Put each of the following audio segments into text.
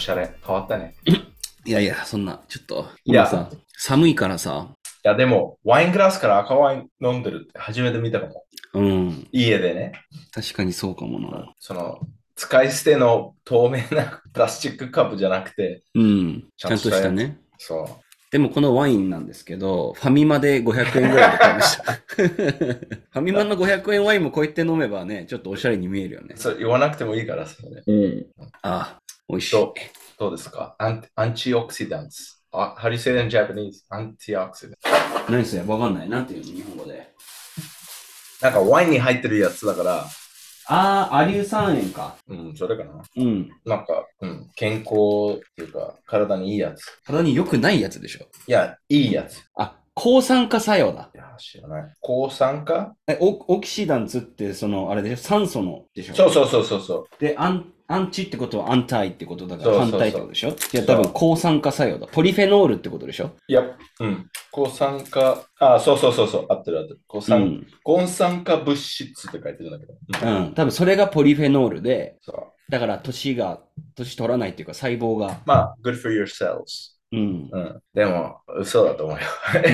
ワインおしゃれです。。おしゃれ。変わったね。いやいや、そんな、ちょっと、いや今さ、寒いからさ、いや、でも、ワイングラスから赤ワイン飲んでるって初めて見たかも。うん、家でね。確かにそうかもな。その、使い捨ての透明な プラスチックカップじゃなくて、うん、ちゃんとしたね。そう。でもこのワインなんですけど、ファミマで500円ぐらいで買いました。ファミマの500円ワインもこうやって飲めばね、ちょっとおしゃれに見えるよね。それ言わなくてもいいから、それ。うん。あ、美味しい。どうですか？アンアンチオクシダンツ。あ How do you say it in Japanese? アンチオクシダンツ。何それ？わかんない。なんていうの？日本語で。なんかワインに入ってるやつだから、あー、アリュウ酸塩か。うん、それかな。うん。なんか、うん、健康っていうか、体にいいやつ。体に良くないやつでしょ？いや、いいやつ。あ、抗酸化作用だ。いや、知らない。抗酸化？え、オオキシダンツって、その、あれでしょ？酸素のでしょ？そうそうそうそうそう。で、アン、アンチってことはアンタイってことだからそうそうそう反対ってことでしょ？いや、多分抗酸化作用だ。ポリフェノールってことでしょ？いや、うん。抗酸化、あ、そうそうそうそう、合ってる合ってる。抗う酸、ん。抗酸化物質って書いてるんだけど。うんうん。多分それがポリフェノールで、そう。だから年が、年取らないっていうか細胞が。まあ、good for your cells。うん。うん。でも、嘘だと思うよ。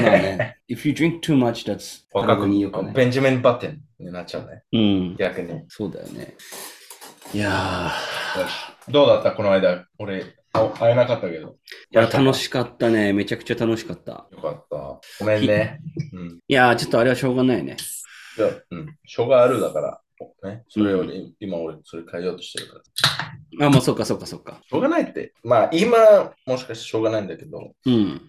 まあね。If you drink too much, that's 若体に良くない。くベンジャミン・バテンになっちゃうね。うん。逆に。よそうだよね。いやしどうだったこの間？俺、あ会えなかったけど。ー。いや、楽しかったね。めちゃくちゃ楽しかった。よかった。ごめんね。うん。いやー、ちょっとあれはしょうがないね。いや、うん。しょうがあるだから。ね。それを、今俺、それ変えようとしてるから。あ、まあ、そうか、そうか、そうか。しょうがないって。まあ、今、もしかしてしょうがないんだけど、うん。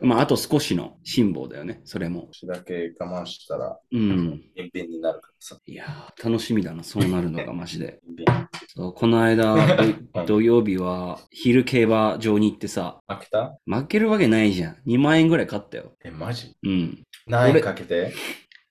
まあ、あと少しの辛抱だよね。それも。少しだけ我慢したら、うん。便秘になるからさ。いやー、楽しみだな。そうなるのが マジで。そうこの間、ど土曜日は昼競馬場に行ってさ、飽きた？負けるわけないじゃん。2万円ぐらい買ったよ。え、マジ？うん。何円かけて？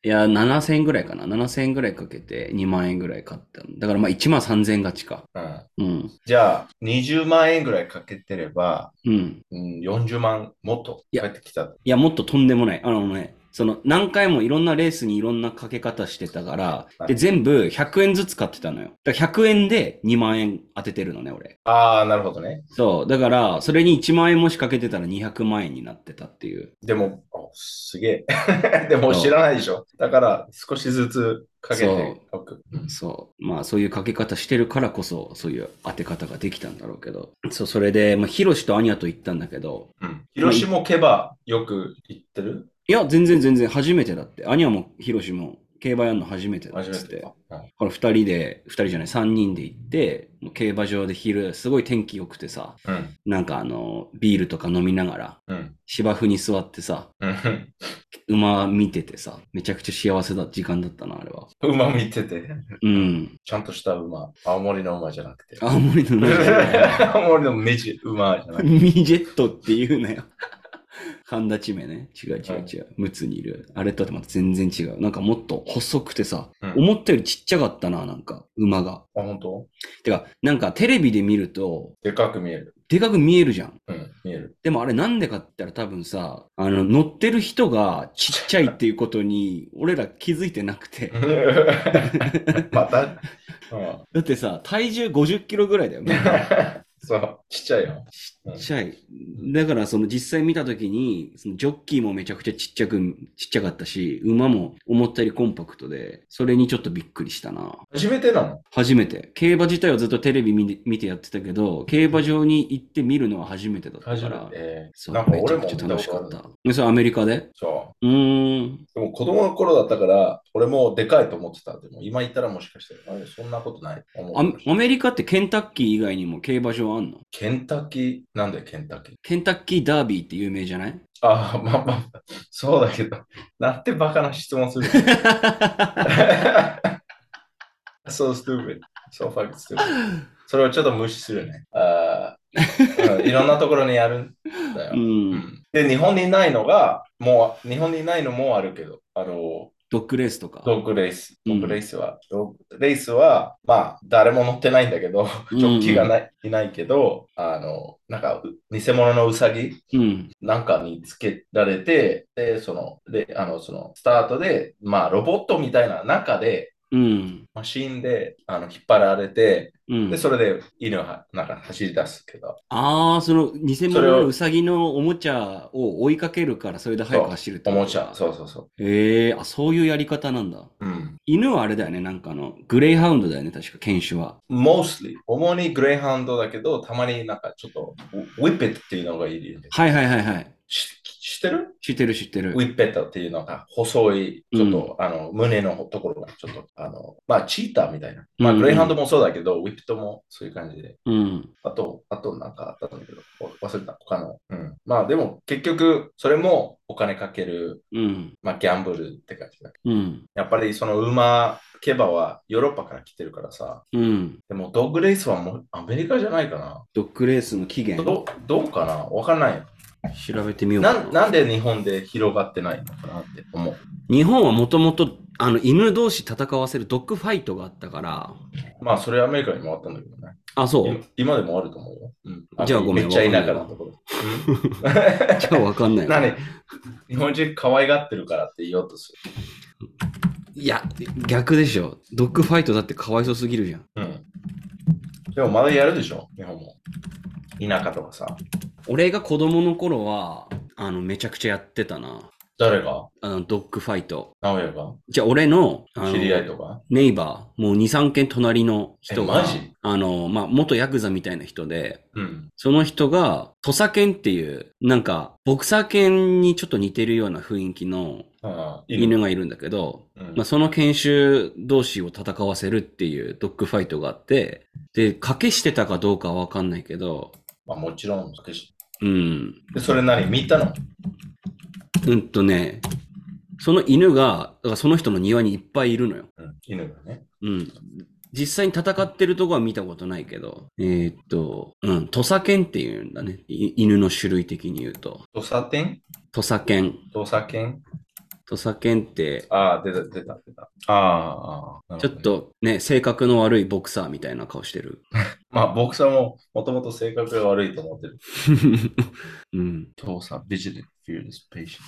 いや、7000円ぐらいかな。7000円ぐらいかけて2万円ぐらい買ったの。だからまあ1万3000円勝ちか。うん。うん。じゃあ、20万円ぐらいかけてれば、うん。うん、40万もっと返ってきた。いや、もっととんでもない。あのね、その何回もいろんなレースにいろんなかけ方してたから、はいで、全部100円ずつ買ってたのよ。だから100円で2万円当ててるのね、俺。ああ、なるほどね。そう。だから、それに1万円もしかけてたら200万円になってたっていう。でも、おすげえ。でも知らないでしょ。だから、少しずつかけておく。うんそう。まあ、そういうかけ方してるからこそ、そういう当て方ができたんだろうけど。そう、それで、まあ、ヒロシとアニャと行ったんだけど、うん。広島競馬よく行ってる？いや、全然全然初めてだって。アニャもヒロシも競馬やるの初めてだっつって。初めてか。うんこれ二人で、二人じゃない、三人で行って、もう競馬場で昼、すごい天気良くてさ、うん。なんかあの、ビールとか飲みながら、うん。芝生に座ってさ、うん。馬見ててさ、めちゃくちゃ幸せだ、時間だったな、あれは。馬見てて。うん。ちゃんとした馬。青森の馬じゃなくて。青森の馬じゃない 青森のメジ馬じゃなくて。ミジェットって言うなよ。神田地名ね。違う違う違う。陸奥にいる。あれとはまた全然違う。なんかもっと細くてさ、うん思ったよりちっちゃかったな、なんか、馬が。あ、本当？てか、なんかテレビで見ると、でかく見える。でかく見えるじゃん。うん、見える。でもあれなんでかって言ったら多分さ、あの、乗ってる人がちっちゃいっていうことに、俺ら気づいてなくて。また、うん、だってさ、体重50キロぐらいだよ。めっ そう、ちっちゃいよ。ちゃい。だからその実際見たときに、そのジョッキーもめちゃくちゃちっちゃく、ちっちゃかったし、馬も思ったよりコンパクトで、それにちょっとびっくりしたな。初めてなの？初めて。競馬自体はずっとテレビ見て見てやってたけど、競馬場に行って見るのは初めてだったから。て。そう、なんかめちゃくちゃ楽しかった。えそれアメリカで？そうーん。う。でも子供の頃だったから、俺もでかいと思ってた。でも今言ったらもしかして、あれそんなことない。アメアメリカってケンタッキー以外にも競馬場あんの？ケンタッキー、なんでケンタッキーケンタッキーダービーって有名じゃない？ああ、まあまあ、そうだけど、なんてバカな質問する so stupid. So fucking stupid. それをちょっと無視するね。あいろんなところにあるんだよ。う。うんんで、日本にないのが、もう、日本にないのもあるけど、あの、ドッグレースとか？ドッグレース。うんドッグレースは、ドッグレースは、まあ、誰も乗ってないんだけど、うんジョッキーがないいないけど、あの、なんか、う偽物のウサギうん。なんかにつけられて、で、その、で、あの、その、スタートで、まあ、ロボットみたいな中で、うん。マシンで、あの、引っ張られて、うんで、。それで犬は、なんか走り出すけど、ああ、その偽物のウサギのおもちゃを追いかけるから、それで速く走るおもちゃ、そうそうそへえあ、そういうやり方なんだ。う。うん。犬はあれだよね、なんかあの、グレイハウンドだよね、確か、犬種は。mostly、主にグレイハウンドだけど、たまになんかちょっと、ウィッペットっていうのがいる。はいはいはいはい。し知ってる？知ってる知ってるウ。ィッペットっていうのが細い、ちょっと、あの、胸のところがちょっと、あの、まあ、チーターみたいな。まあ、うんグレイハウンドもそうだけど、ウィッペットもそういう感じで。うん。あと、あとなんかあったんだけど、わ忘れた。他の。うん。まあ、でも結局、それもお金かける、うん。まあ、ギャンブルって感じだ。うん。やっぱりその馬、競馬はヨーロッパから来てるからさ。うん。でも、ドッグレースはもうアメリカじゃないかな。ドッグレースの起源、どどうかな？わかんない。調べてみようかな。ななんで日本で広がってないのかなって思う。日本はもともと、あの、犬同士戦わせるドッグファイトがあったから、まあ、それアメリカにもあったんだけどね。あ、そう？今今でもあると思うよ。うん、じゃあごめんめっちゃ田舎なところ。じゃあわかんないな。何？日本人可愛がってるからって言おうとすいや、逆でしょ。ドッグファイトだってかわいそうすぎるじゃん。る。うん。でもまだやるでしょ日本も。田舎とかさ。俺が子供の頃は、あの、めちゃくちゃやってたな。誰が？あの、ドッグファイト。直哉が？じゃあ、俺の、あの知り合いとか？ネイバー、もう2、3軒隣の人が、えマジ？あの、まあ、元ヤクザみたいな人で、うん。その人が、土佐犬っていう、なんか、ボクサー犬にちょっと似てるような雰囲気の犬がいるんだけど、うんまあ、その犬種同士を戦わせるっていうドッグファイトがあって、で、賭けしてたかどうかはわかんないけど、まあ、もちろん。うん。でそれ何見たの？うんとね、その犬が、だからその人の庭にいっぱいいるのよ。うん。犬がね。うん。実際に戦ってるとこは見たことないけど、えーっと、うん、土佐犬っていうんだね。い犬の種類的に言うと。土佐店土佐犬。土佐犬土佐犬って、ああ、出た、出た、出た。ああああ、ちょっ。とね、性格の悪いボクサーみたいな顔してる。まあ、僕さんももともと性格が悪いと思ってる。うん。調査、ビジネス、フィールス、ペーション。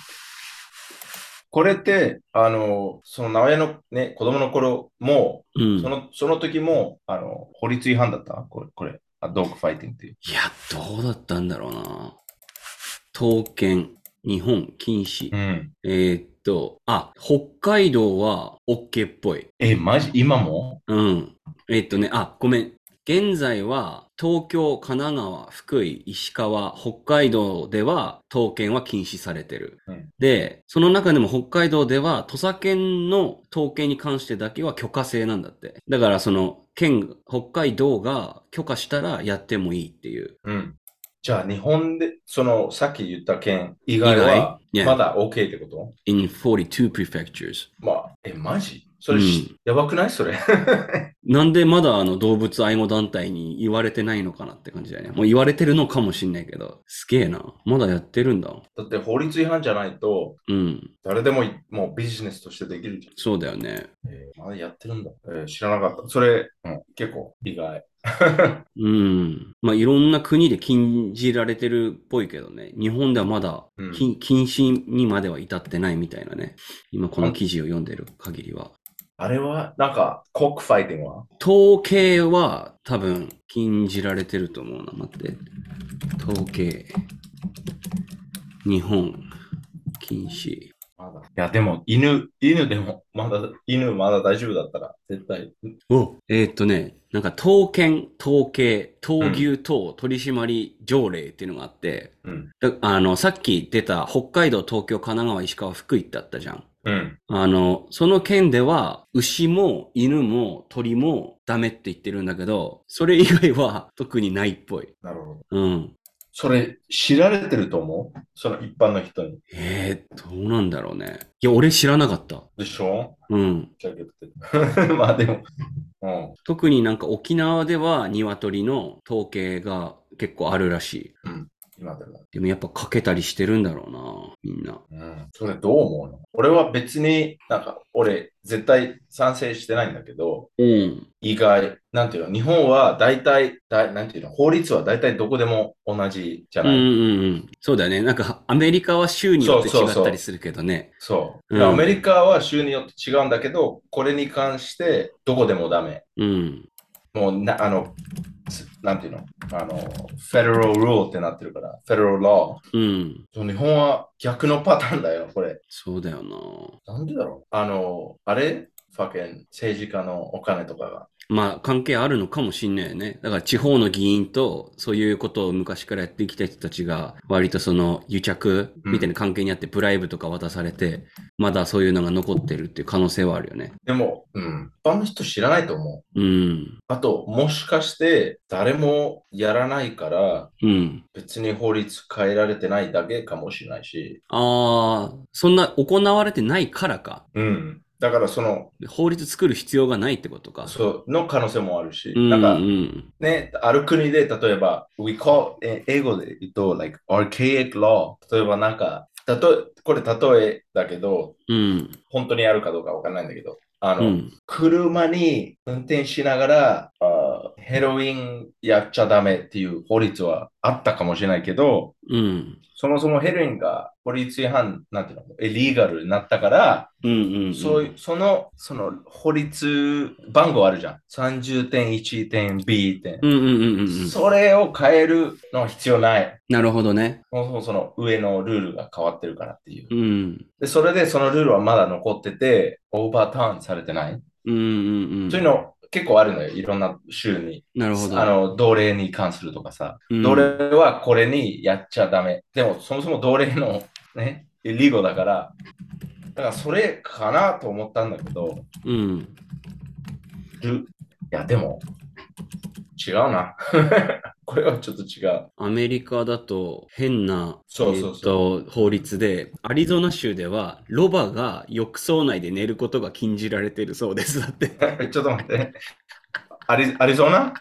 これって、あの、その直江のね、子供の頃も、うん。その、その時も、あの、法律違反だった？これ、これ。あドッグファイティングっていう。いや、どうだったんだろうな。刀剣、日本、禁止。ん。えーっと、あ、北海道は OK っぽい。え、マジ？今も？うん。えーっとね、あ、ごめん。現在は東京、神奈川、福井、石川、北海道では刀剣は禁止されてる。うんで、その中でも北海道では土佐犬の刀剣に関してだけは許可制なんだって。だからその県、北海道が許可したらやってもいいっていう。うん。じゃあ、日本で、その、さっき言った県以外は、まだ OK ってこと？In 42 prefectures. まあ、え、マジ？それ、うんやばくない？それ。なんでまだあの動物愛護団体に言われてないのかなって感じだよね。もう言われてるのかもしんないけど。すげえな。まだやってるんだ。だって法律違反じゃないと、うん。誰でもいもうビジネスとしてできるじそうだよね。ゃん。えーまだやってるんだ。えー知らなかった。それ、うん、結構意外。うん。まあ、いろんな国で禁じられてるっぽいけどね。日本ではまだうん禁禁止にまでは至ってないみたいなね。今この記事を読んでる限りは。あれは、なんか、コックファイティングは？統計は多分禁じられてると思うな。待って。統計。日本。禁止。まだ。いや、でも、犬、犬でも、まだ、犬まだ大丈夫だったら、絶対。おえーっとね、なんか、刀剣、統計、闘牛等取締条例っていうのがあって、うん。だあの、さっき出た北海道、東京、神奈川、石川、福井ってあったじゃん。うん。あの、その県では、牛も犬も鳥もダメって言ってるんだけど、それ以外は特にないっぽい。なるほど。うん。それ、知られてると思う？その一般の人に。えー、どうなんだろうね。いや、俺知らなかった。でしょ？うん。まあでも、うん。特になんか沖縄では鶏の統計が結構あるらしい。今でも。でもやっぱかけたりしてるんだろうな、みんな。うん。それどう思うの？俺は別になんか俺絶対賛成してないんだけど、うん。意外、なんていうの、日本は大体、大なんていうの、法律は大体どこでも同じじゃない？うんうんうん。そうだよね。なんか、アメリカは州によって違ったりするけどね。そう、うんアメリカは州によって違うんだけど、これに関してどこでもダメ。うん。もうな、あの、すなんていうの、あの、フェデラルルールってなってるから、フェデラルロうん。ー。日本は逆のパターンだよ、これ。そうだよな。なんでだろう？あの、あれ？ファケン政治家のお金とかが。まあ、関係あるのかもしんないよね。だから、地方の議員と、そういうことを昔からやってきた人たちが、割とその、癒着みたいな関係にあって、ブライブとか渡されて、まだそういうのが残ってるっていう可能性はあるよね。でも、うん、一般の人知らないと思う。うん。あと、もしかして誰もやらないから、うん。別に法律変えられてないだけかもしれないし、ああ、そんな行われてないからか。うん。だからその、法律作る必要がないってことか。そうの可能性もあるし、うん、なんかうん。ね、ある国で例えば、we call、え英語で言うと、like archaic law。例えばなんか、たとこれ例えだけど、うん。本当にあるかどうかわかんないんだけど、あの、うん。車に運転しながらあヘロインやっちゃダメっていう法律はあったかもしれないけど、うん。そもそもヘロインが法律違反、なんていうの、エリーガルになったから、うん。うん。そういう、その、その法律番号あるじゃん。30.1点 B 点。うんうん。それを変えるのは必要ない。なるほどね。そもそもその上のルールが変わってるからっていう。うん。で、それでそのルールはまだ残ってて、オーバーターンされてない。うんうんうん。そういうの結構あるのよ。いろんな州に。なるほど。あの、奴隷に関するとかさ。うん奴隷はこれにやっちゃダメ。でも、そもそも奴隷のね、イリゴだから、だからそれかなと思ったんだけど、うん。ルいや、でも、違うな。これはちょっと違う。アメリカだと変な、そうそうそうえっと、法律で、アリゾナ州では、ロバが浴槽内で寝ることが禁じられてるそうです。だって。ちょっと待って。アリアリゾナ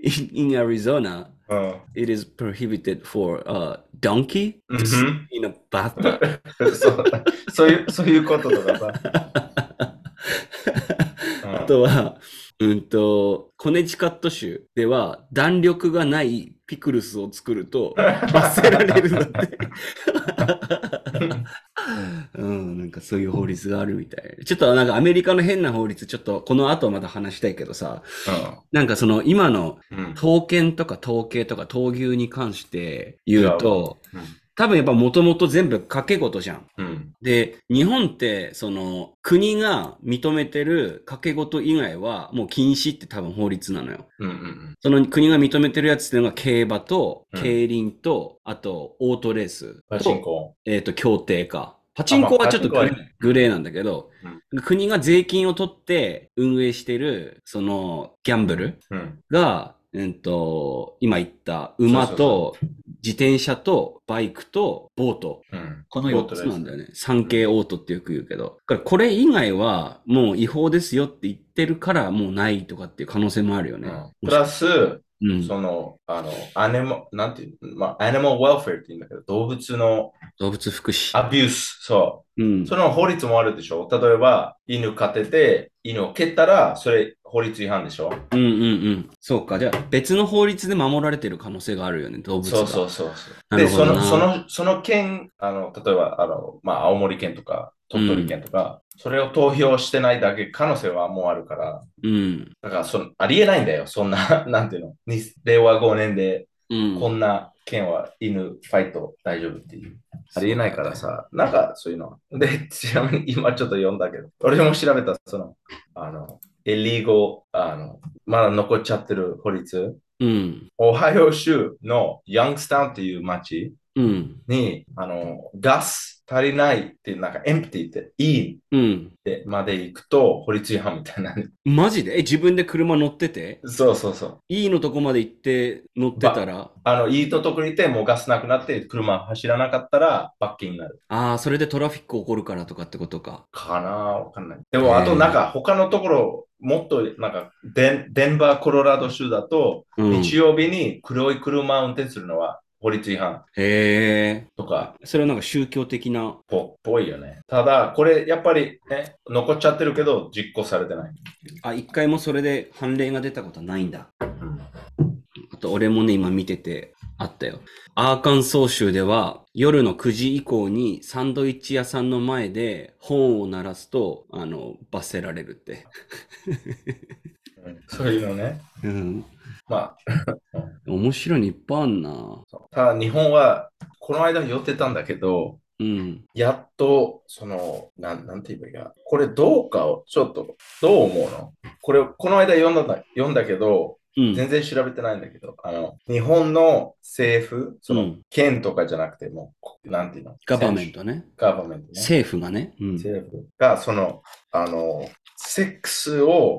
？In, in Arizona, うん。it is prohibited for a donkey う to ん sleep in a bathtub. そうそういう、そういうこととかさ。あとは、うんと、コネチカット州では弾力がないピクルスを作ると罰せられるんだって。うん、なんかそういう法律があるみたい。ちょっとなんかアメリカの変な法律、ちょっとこの後まだ話したいけどさ、なんかその今のうん。うん。刀剣とか統計とか闘牛に関して言うと、うん多分やっぱもともと全部掛け事じゃん。うん。で、日本って、その、国が認めてる掛け事以外は、もう禁止って多分法律なのよ。うん。うん。その国が認めてるやつっていうのが、競馬と、うん競輪と、あと、オートレースと、パチンコ。えっ、と、協定か。パチンコはちょっとグレ,、ーなんだけど、国が税金を取って運営してる、その、ギャンブルうん。が、うんと、今言った馬と、自転車と、バイクと、ボート。うん。この4ボートですつなんだよね。産経オートってよく言うけど。だからこれ以外はもう違法ですよって言ってるからもうないとかっていう可能性もあるよね。プラス、うん。その、あの、アニマ、なんていう、まあ、アニマルウェルフェアって言うんだけど、動物の動物福祉。アビュース、そうう。ん。その法律もあるでしょ？例えば、犬飼ってて、犬を蹴ったら、それ法律違反でしょ？うんうんうん。そうか。じゃあ別の法律で守られてる可能性があるよね、動物が。そうそうそうそう。で、その、その、その県、あの、例えば、あの、まあ、青森県とか、鳥取県とか、それを投票してないだけ可能性はもうあるから、うん。だからその、ありえないんだよ、そんな、なんていうの、に令和5年で、うん。こんな県は犬ファイト大丈夫っていう。ありえないからさ、なんかそういうの。で、ちなみに今ちょっと読んだけど、俺も調べた、その、あの、エリーゴ、あの、まだ残っちゃってる法律。うん。オハイオ州のヤングスタウンっていう町うん。に、あの、ガス足りないって、なんかエンプティって、いいっうん。てまで行くと法律違反みたいな。マジで？え、自分で車乗ってて？そうそうそう。いいのとこまで行って乗ってたら？あの、いいとこにいて、もうガスなくなって、車走らなかったら罰金になる。ああ、それでトラフィック起こるからとかってことか。かなわかんない。でも、あとなんか他のところ、もっとなんかデン、デンバー、コロラド州だと、うん。日曜日に黒い車を運転するのは法律違反へえ。とか、それはなんか宗教的な？ぽぽいよね。ただ、これやっぱりね、残っちゃってるけど、実行されてない。あ、一回もそれで判例が出たことはないんだ。うん。あと、俺もね、今見ててあったよ。アーカンソー州では、夜の9時以降にサンドイッチ屋さんの前で本を鳴らすと、あの、罰せられるって。うんそういうのね。うん。まあ、面白いのいっぱいあんな。ただ日本は、この間寄ってたんだけど、うん。やっと、その、なん、なんて言えばいいか。これどうかを、ちょっと、どう思うの？これ、この間読んだんだ、読んだけど、うん。全然調べてないんだけど、あの、日本の政府、その、うん県とかじゃなくても、こなんていうの？ガバメントね。ガバメントね。政府がね。うん。政府が、その、あの、セックスを、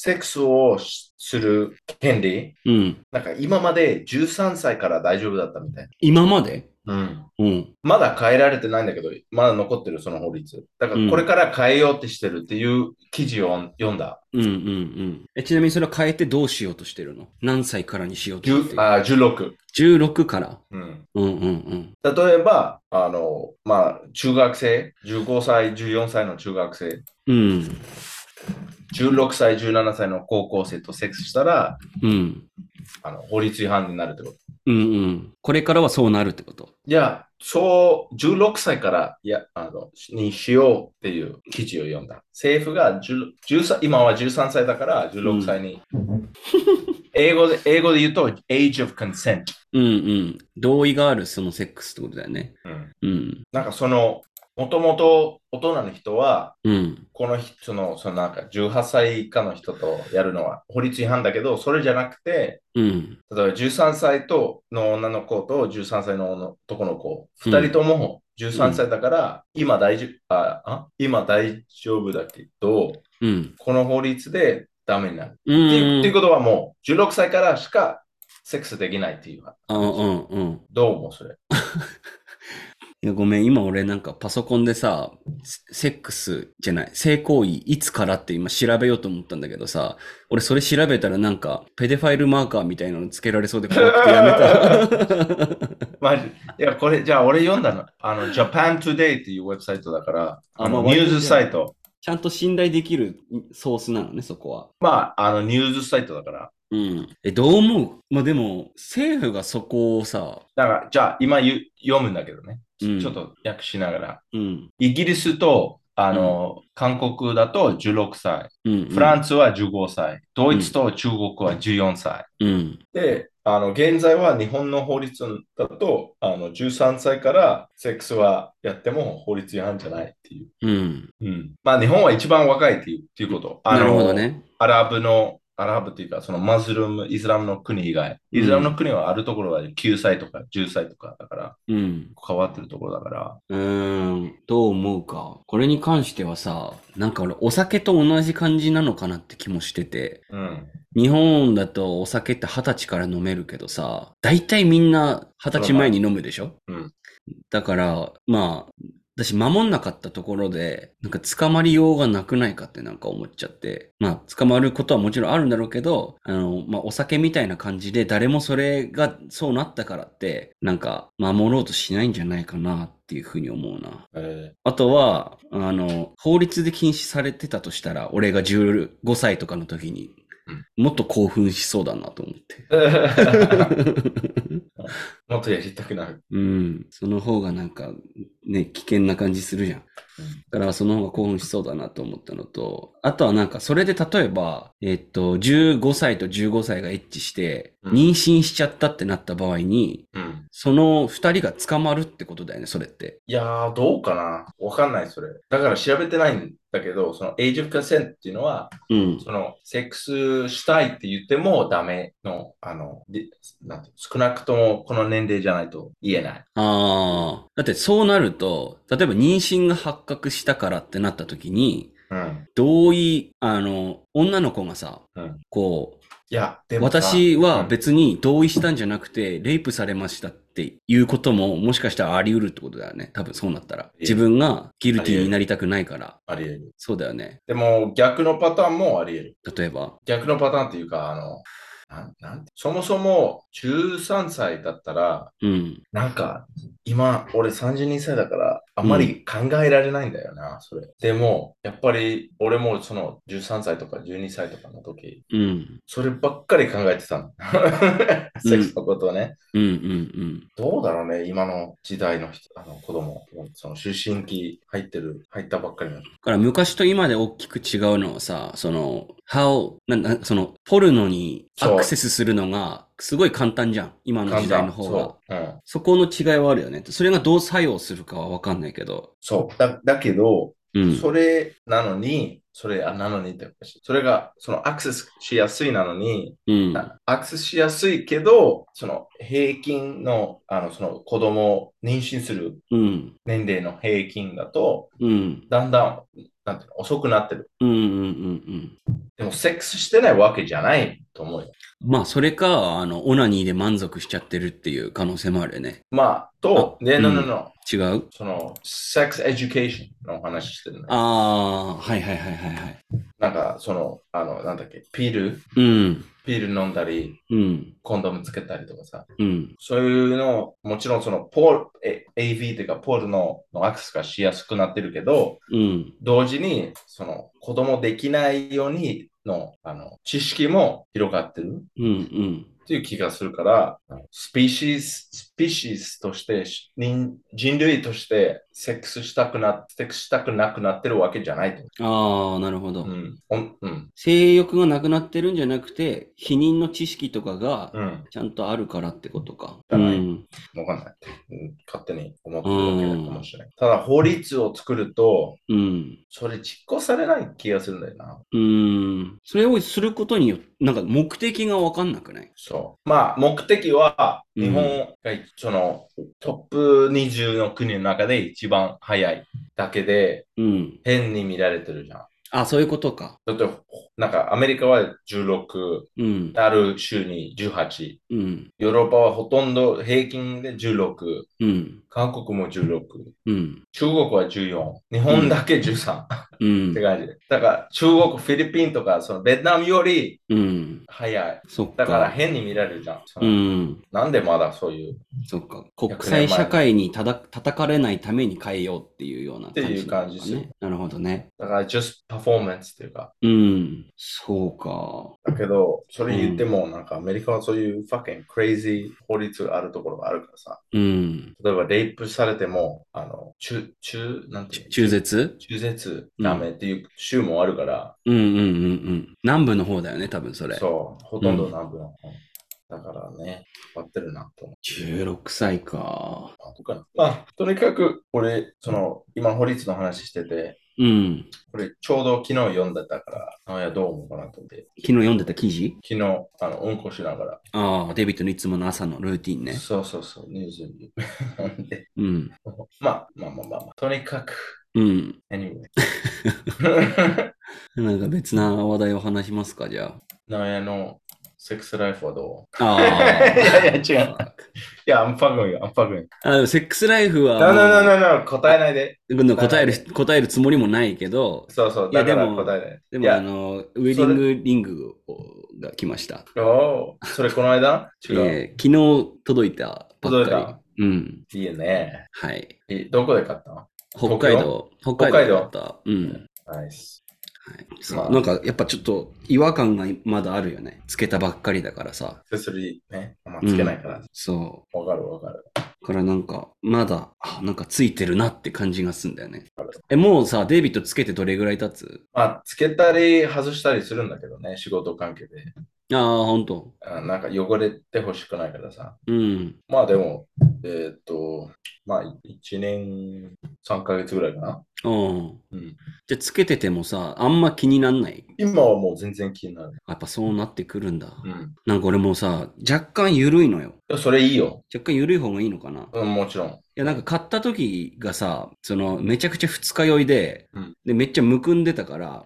セックスをしする権利、うん。なんか今まで13歳から大丈夫だったみたい。今まで？うん。うん。まだ変えられてないんだけど、まだ残ってるその法律。だからこれから変えようってしてるっていう記事を読んだ。うんうんうん。え、ちなみにそれは変えてどうしようとしてるの？何歳からにしようとして10るあ16。16から？うん。うんうんうん。例えば、あの、まあ、中学生、15歳、14歳の中学生、うん。16歳、17歳の高校生とセックスしたら、うん。あの法律違反になるってこと。うんうん。これからはそうなるってこと？いや、そう、16歳から、いや、あの、にしようっていう記事を読んだ。政府が10 13今は13歳だから16歳に。英語で、英語で言うと、age of consent。うんうん。同意があるそのセックスってことだよね。うん。うん。なんかその、もともと大人の人は、うん。この人の、そのなんか18歳以下の人とやるのは法律違反だけど、それじゃなくて、うん。例えば13歳との女の子と13歳の男の子、うん2人とも13歳だから、今大丈夫、ああ今大丈夫だけど、うん。この法律でダメになる。うっていうっんていうことはもう16歳からしかセックスできないっていう。うんうんうん。どう思うそれ？いや、ごめん、今俺なんかパソコンでさ、セセックスじゃない、性行為いつからって今調べようと思ったんだけどさ、俺それ調べたらなんか、ペデファイルマーカーみたいなのつけられそうで怖くてやめた。マジいや、これ、じゃあ俺読んだの。あの、Japan Today っていうウェブサイトだから、あのまあニュースサイト。ちゃんと信頼できるソースなのね、そこは。まあ、あの、ニュースサイトだから。うん。え、どう思う？まあでも、政府がそこをさ、だから、じゃあ今読むんだけどね。うんちょっと訳しながら。うん。イギリスと、あの、韓国だと16歳。うん。フランスは15歳。ドイツと中国は14歳。うん。で、あの、現在は日本の法律だと、あの、13歳からセックスはやっても法律違反じゃないっていう。うん。うん。まあ、日本は一番若いっていうっていうこと。あのなるほどね。アラブの、アラブっていうか、そのマズルム、イスラムの国以外。イスラムの国はあるところは9歳とか10歳とかだから、うん。変わってるところだから。うーん、どう思うか。これに関してはさ、なんか俺お酒と同じ感じなのかなって気もしてて、うん。日本だとお酒って二十歳から飲めるけどさ、大体みんな二十歳前に飲むでしょ？うん。だから、まあ、私守んなかったところで、なんか捕まりようがなくないかってなんか思っちゃって、まあ捕まることはもちろんあるんだろうけど、あの、まあお酒みたいな感じで誰もそれがそうなったからって、なんか守ろうとしないんじゃないかなっていうふうに思うな。えあとは、あの、法律で禁止されてたとしたら、俺が15歳とかの時に、もっと興奮しそうだなと思って。ー もっとやりたくなる。うん。その方がなんか、ね、危険な感じするじゃん。だからその方が興奮しそうだなと思ったのと、あとはなんかそれで例えば、えっと、15歳と15歳がエッチして、うん妊娠しちゃったってなった場合に、うん。その二人が捕まるってことだよね、それって。いやー、どうかなわかんない、それ。だから調べてないんだけど、その age of consent っていうのは、うん。そのセックスしたいって言ってもダメの、あの、でなんて少なくともこの年齢じゃないと言えない。ああ。だってそうなると、例えば妊娠が発覚したからってなった時に、うん。同意、あの、女の子がさ、うんこう、いや、私はうん別に同意したんじゃなくて、レイプされましたっていうことも、もしかしたらあり得るってことだよね。多分そうなったら。自分がギルティになりたくないから。あり得る。そうだよね。でも逆のパターンもあり得る。例えば？逆のパターンっていうか、あの、なんなんてそもそも13歳だったら、うん。なんか、今、俺32歳だから、あんまり考えられないんだよな、それ。でも、やっぱり、俺もその13歳とか12歳とかの時、うん。そればっかり考えてたの。セックスのことをね。うんうんどうだろうね、今の時代の人、あの子供、その思春期入ってる、入ったばっかりの。だから昔と今で大きく違うのはさ、その、how、なんなその、ポルノにアクセスするのがすごい簡単じゃん。今の時代の方が。そう。うん。そこの違いはあるよね。それがどう作用するかはわかんないけど。そう。だだけど、うん。それなのに、それ、あ、なのにってそれが、そのアクセスしやすいなのに、うん。アクセスしやすいけど、その平均の、あの、その子供を妊娠するうん。年齢の平均だと、うん。だんだん、なんていうの、遅くなってる。うん。うん。うん。でも、セックスしてないわけじゃないと思うよ。まあ、それか、あの、オナニーで満足しちゃってるっていう可能性もあるよね。まあ、と、で、うん no, no, no. 違う？その、 sex education の話してるね。ああ、はいはいはいはいはい。なんか、その、あの、なんだっけ、ピル、うん。ピル飲んだり、うん。コンドームつけたりとかさ。うん。そういうの、もちろんそのポール、え AV というかポールののアクセスがしやすくなってるけど、うん。同時にその子供できないようにのあの知識も広がってるうん。うん。っていう気がするから、 species、species として、人人類としてセックスしたくな、セックスしたくなくなってるわけじゃないとああ、なるほど。思う。うん。うん。性欲がなくなってるんじゃなくて、否認の知識とかがうん。ちゃんとあるからってことか。うん。わかんない。うん勝手に思ってるだけかもしれない。ただ法律を作ると、うん。それ実行されない気がするんだよな。うん。それをすることによって、なんか目的がわかんなくない？そう。まあ、目的は、うん日本が、その、トップ20の国の中で一番早いだけで、うん。変に見られてるじゃん。あ、そういうことか。だって、なんかアメリカは16、うん。ある州に18、うん。ヨーロッパはほとんど平均で16、うん。韓国も16、うん。中国は14、日本だけ13、うんって。感じ。だから中国、フィリピンとか、そのベトナムよりうん。早い。そっか。だから変に見られるじゃん。そうのん。なんでまだそういうそっか。国際社会にただ叩かれないために変えようっていうような感じ、っていう感じですよね。なるほどね。だから just performance っていうか。うん。そうか。だけど、それ言っても、なんかアメリカはそういう fucking crazy 法律があるところがあるからさ。うん。例えば、レイプされても、あの、中、中、なんていうの？中絶？中絶ダメっていう州もあるから、うんうんうんうん。南部の方だよね、多分それ。そう、ほとんど南部の方。だからね、変わってるなと思16歳かまあ、とにかく、俺、その、今法律の話してて、うん。これちょうど昨日読んでたから、あいや、どう思うかなと思って。昨日読んでた記事？昨日、あの、うんこしながら。ああ、デビットのいつもの朝のルーティンね。そうそうそう、ニュースに読ん で。うん。まあ、まあまあまあまあ。とにかく、うん。anyway。なんか別な話題を話しますか、じゃなやのセックスライフはどう？あ。ああ。いやいや違ういや、I'm fucking you, I'm fucking you. あセックスライフは、No, no, no, no, no, 答えないで。答える、答えるつもりもないけど、そうそう、いやだからでも答えない。でいやもあの、ウェディングリングが来ました。おーそれこの間？違う。えー昨日届いた届いた？うん。いいね。はい。いどこで買ったの？北海道、北海道？だった。うん。ナイス。はい、なんかやっぱちょっと違和感がまだあるよね。つけたばっかりだからさ。薬ね、あんまつけないから。そわ、かるわかる。からなんか、まだ、あ、なんかついてるなって感じがすんだよね。え、もうさ、デイビッドつけてどれぐらい経つ？まあ、つけたり外したりするんだけどね、仕事関係で。ああ、ほんと。あなんか汚れてほしくないからさ。うん。まあでも、えーっと、まあ1年3ヶ月ぐらいかな。うん。うん、じゃあつけててもさ、あんま気になんない？今はもう全然気になる。やっぱそうなってくるんだ。うん。なんか俺もうさ、若干緩いのよ。いやそれいいよ。若干緩い方がいいのかな？いうん、もちろん。や、なんか買った時がさ、その、めちゃくちゃ二日酔いで、うんで、めっちゃむくんでたから、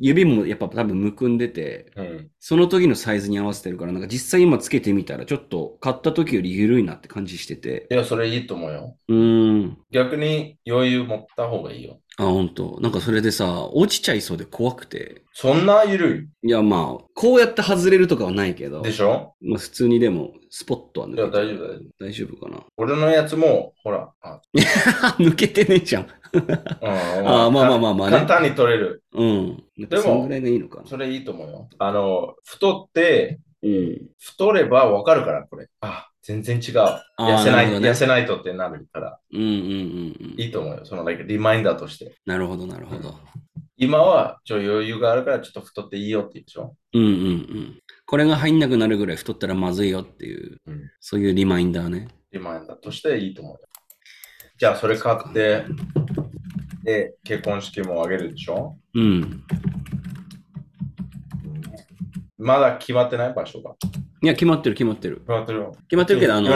指もやっぱ多分むくんでて、うん。その時のサイズに合わせてるから、なんか実際今つけてみたら、ちょっと買った時より緩いなって感じしてて。いや、それいいと思うよ。うーん。逆に、余裕持った方がいいよ。あ、本当なんかそれでさ、落ちちゃいそうで怖くて。そんな緩い？や、まあ、こうやって外れるとかはないけど。いでしょ？まあ、普通にでも、スポットは抜けや大丈夫大丈夫大丈夫かな俺のやつも、ほら、あ 抜けてねえじゃん。うん、あーまあまあまあまあね簡単に取れる。うん。でもそんぐらいがいいのかな。それいいと思うよ。あの、太って、うん。太ればわかるから、これ。あ、全然違う。痩せない、なね痩せないとってなるから、うんうんうんうん。いいと思うよ。その、like リマインダーとして。なるほどなるほど。今は、ちょ、余裕があるから、ちょっと太っていいよって言うでしょ？うんうんうん。これが入んなくなるぐらい太ったらまずいよっていう、うんそういうリマインダーね。リマインダーとしていいと思うよ。じゃあ、それ買って、で、結婚式もあげるでしょ？うん。まだ決まってない場所が。いや、決まってる決まってる。決まってるよ。決まってるけど、あの。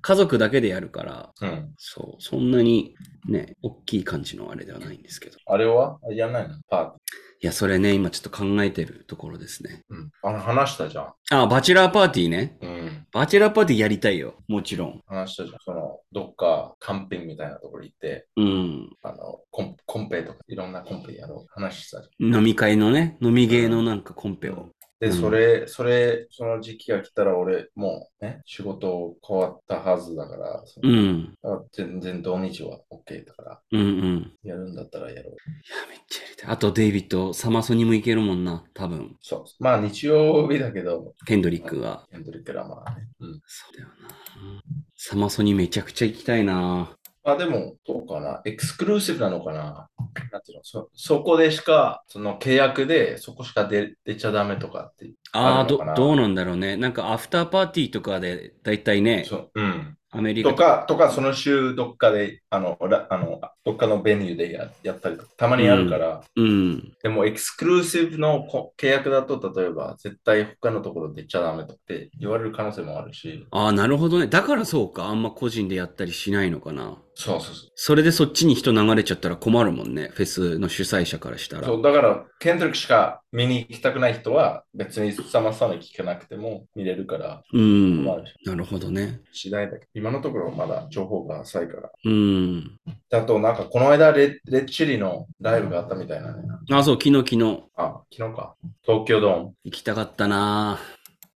家族だけでやるから、うん。そう、そんなにね、大きい感じのあれではないんですけど。あれは？やんないの？パーテいや、それね、今ちょっと考えてるところですね。ィー。うん。あの、話したじゃん。あ、バチェラーパーティーね。うん。バチェラーパーティーやりたいよ。もちろん。話したじゃん。その、どっか、カンペみたいなところ行って、うん。あの、コンコンペとか、いろんなコンペやろう。話したじゃん。飲み会のね、飲みゲーのなんかコンペを。で、うんそれ、それ、その時期が来たら、俺、もうね、仕事変わったはずだから、そのうん。あ全然土日は OK だから、うんうん。いやるんだったらやろう。や、めっちゃやりたい。あと、デイビッド、サマソニも行けるもんな。多分。そう。まあ、日曜日だけど、ケンドリックが。ヘンドリック・ラマーね。うん。そうだよな。サマソニめちゃくちゃ行きたいな。まあでも、どうかな。エクスクルーシブなのかな。なんていうの？そそこでしか、その契約でそこしか出出ちゃダメとかって。ああ、どどうなんだろうね。なんかアフターパーティーとかで、だいたいね、そううん。アメリカとか、とか、その週どっかで、あの、らあのどっかのベニューでややったりとか、たまにあるから、うん。でも、エクスクルーシブのこ契約だと、例えば、絶対他のところで出ちゃダメとって言われる可能性もあるし、ああ、なるほどね。だからそうか。あんま個人でやったりしないのかな。そうそうそう。それでそっちに人流れちゃったら困るもんね。フェスの主催者からしたら。そうだから、ケンドリックしか見に行きたくない人は、別にサマーサム聞かなくても見れるから、うん。なるほどね。次第だけど、今のところまだ情報が浅いから。うん。あと、なんか、この間レ、レッチリのライブがあったみたいなね。あ、そう、昨日昨日。あ、昨日か。東京ドーム。行きたかったな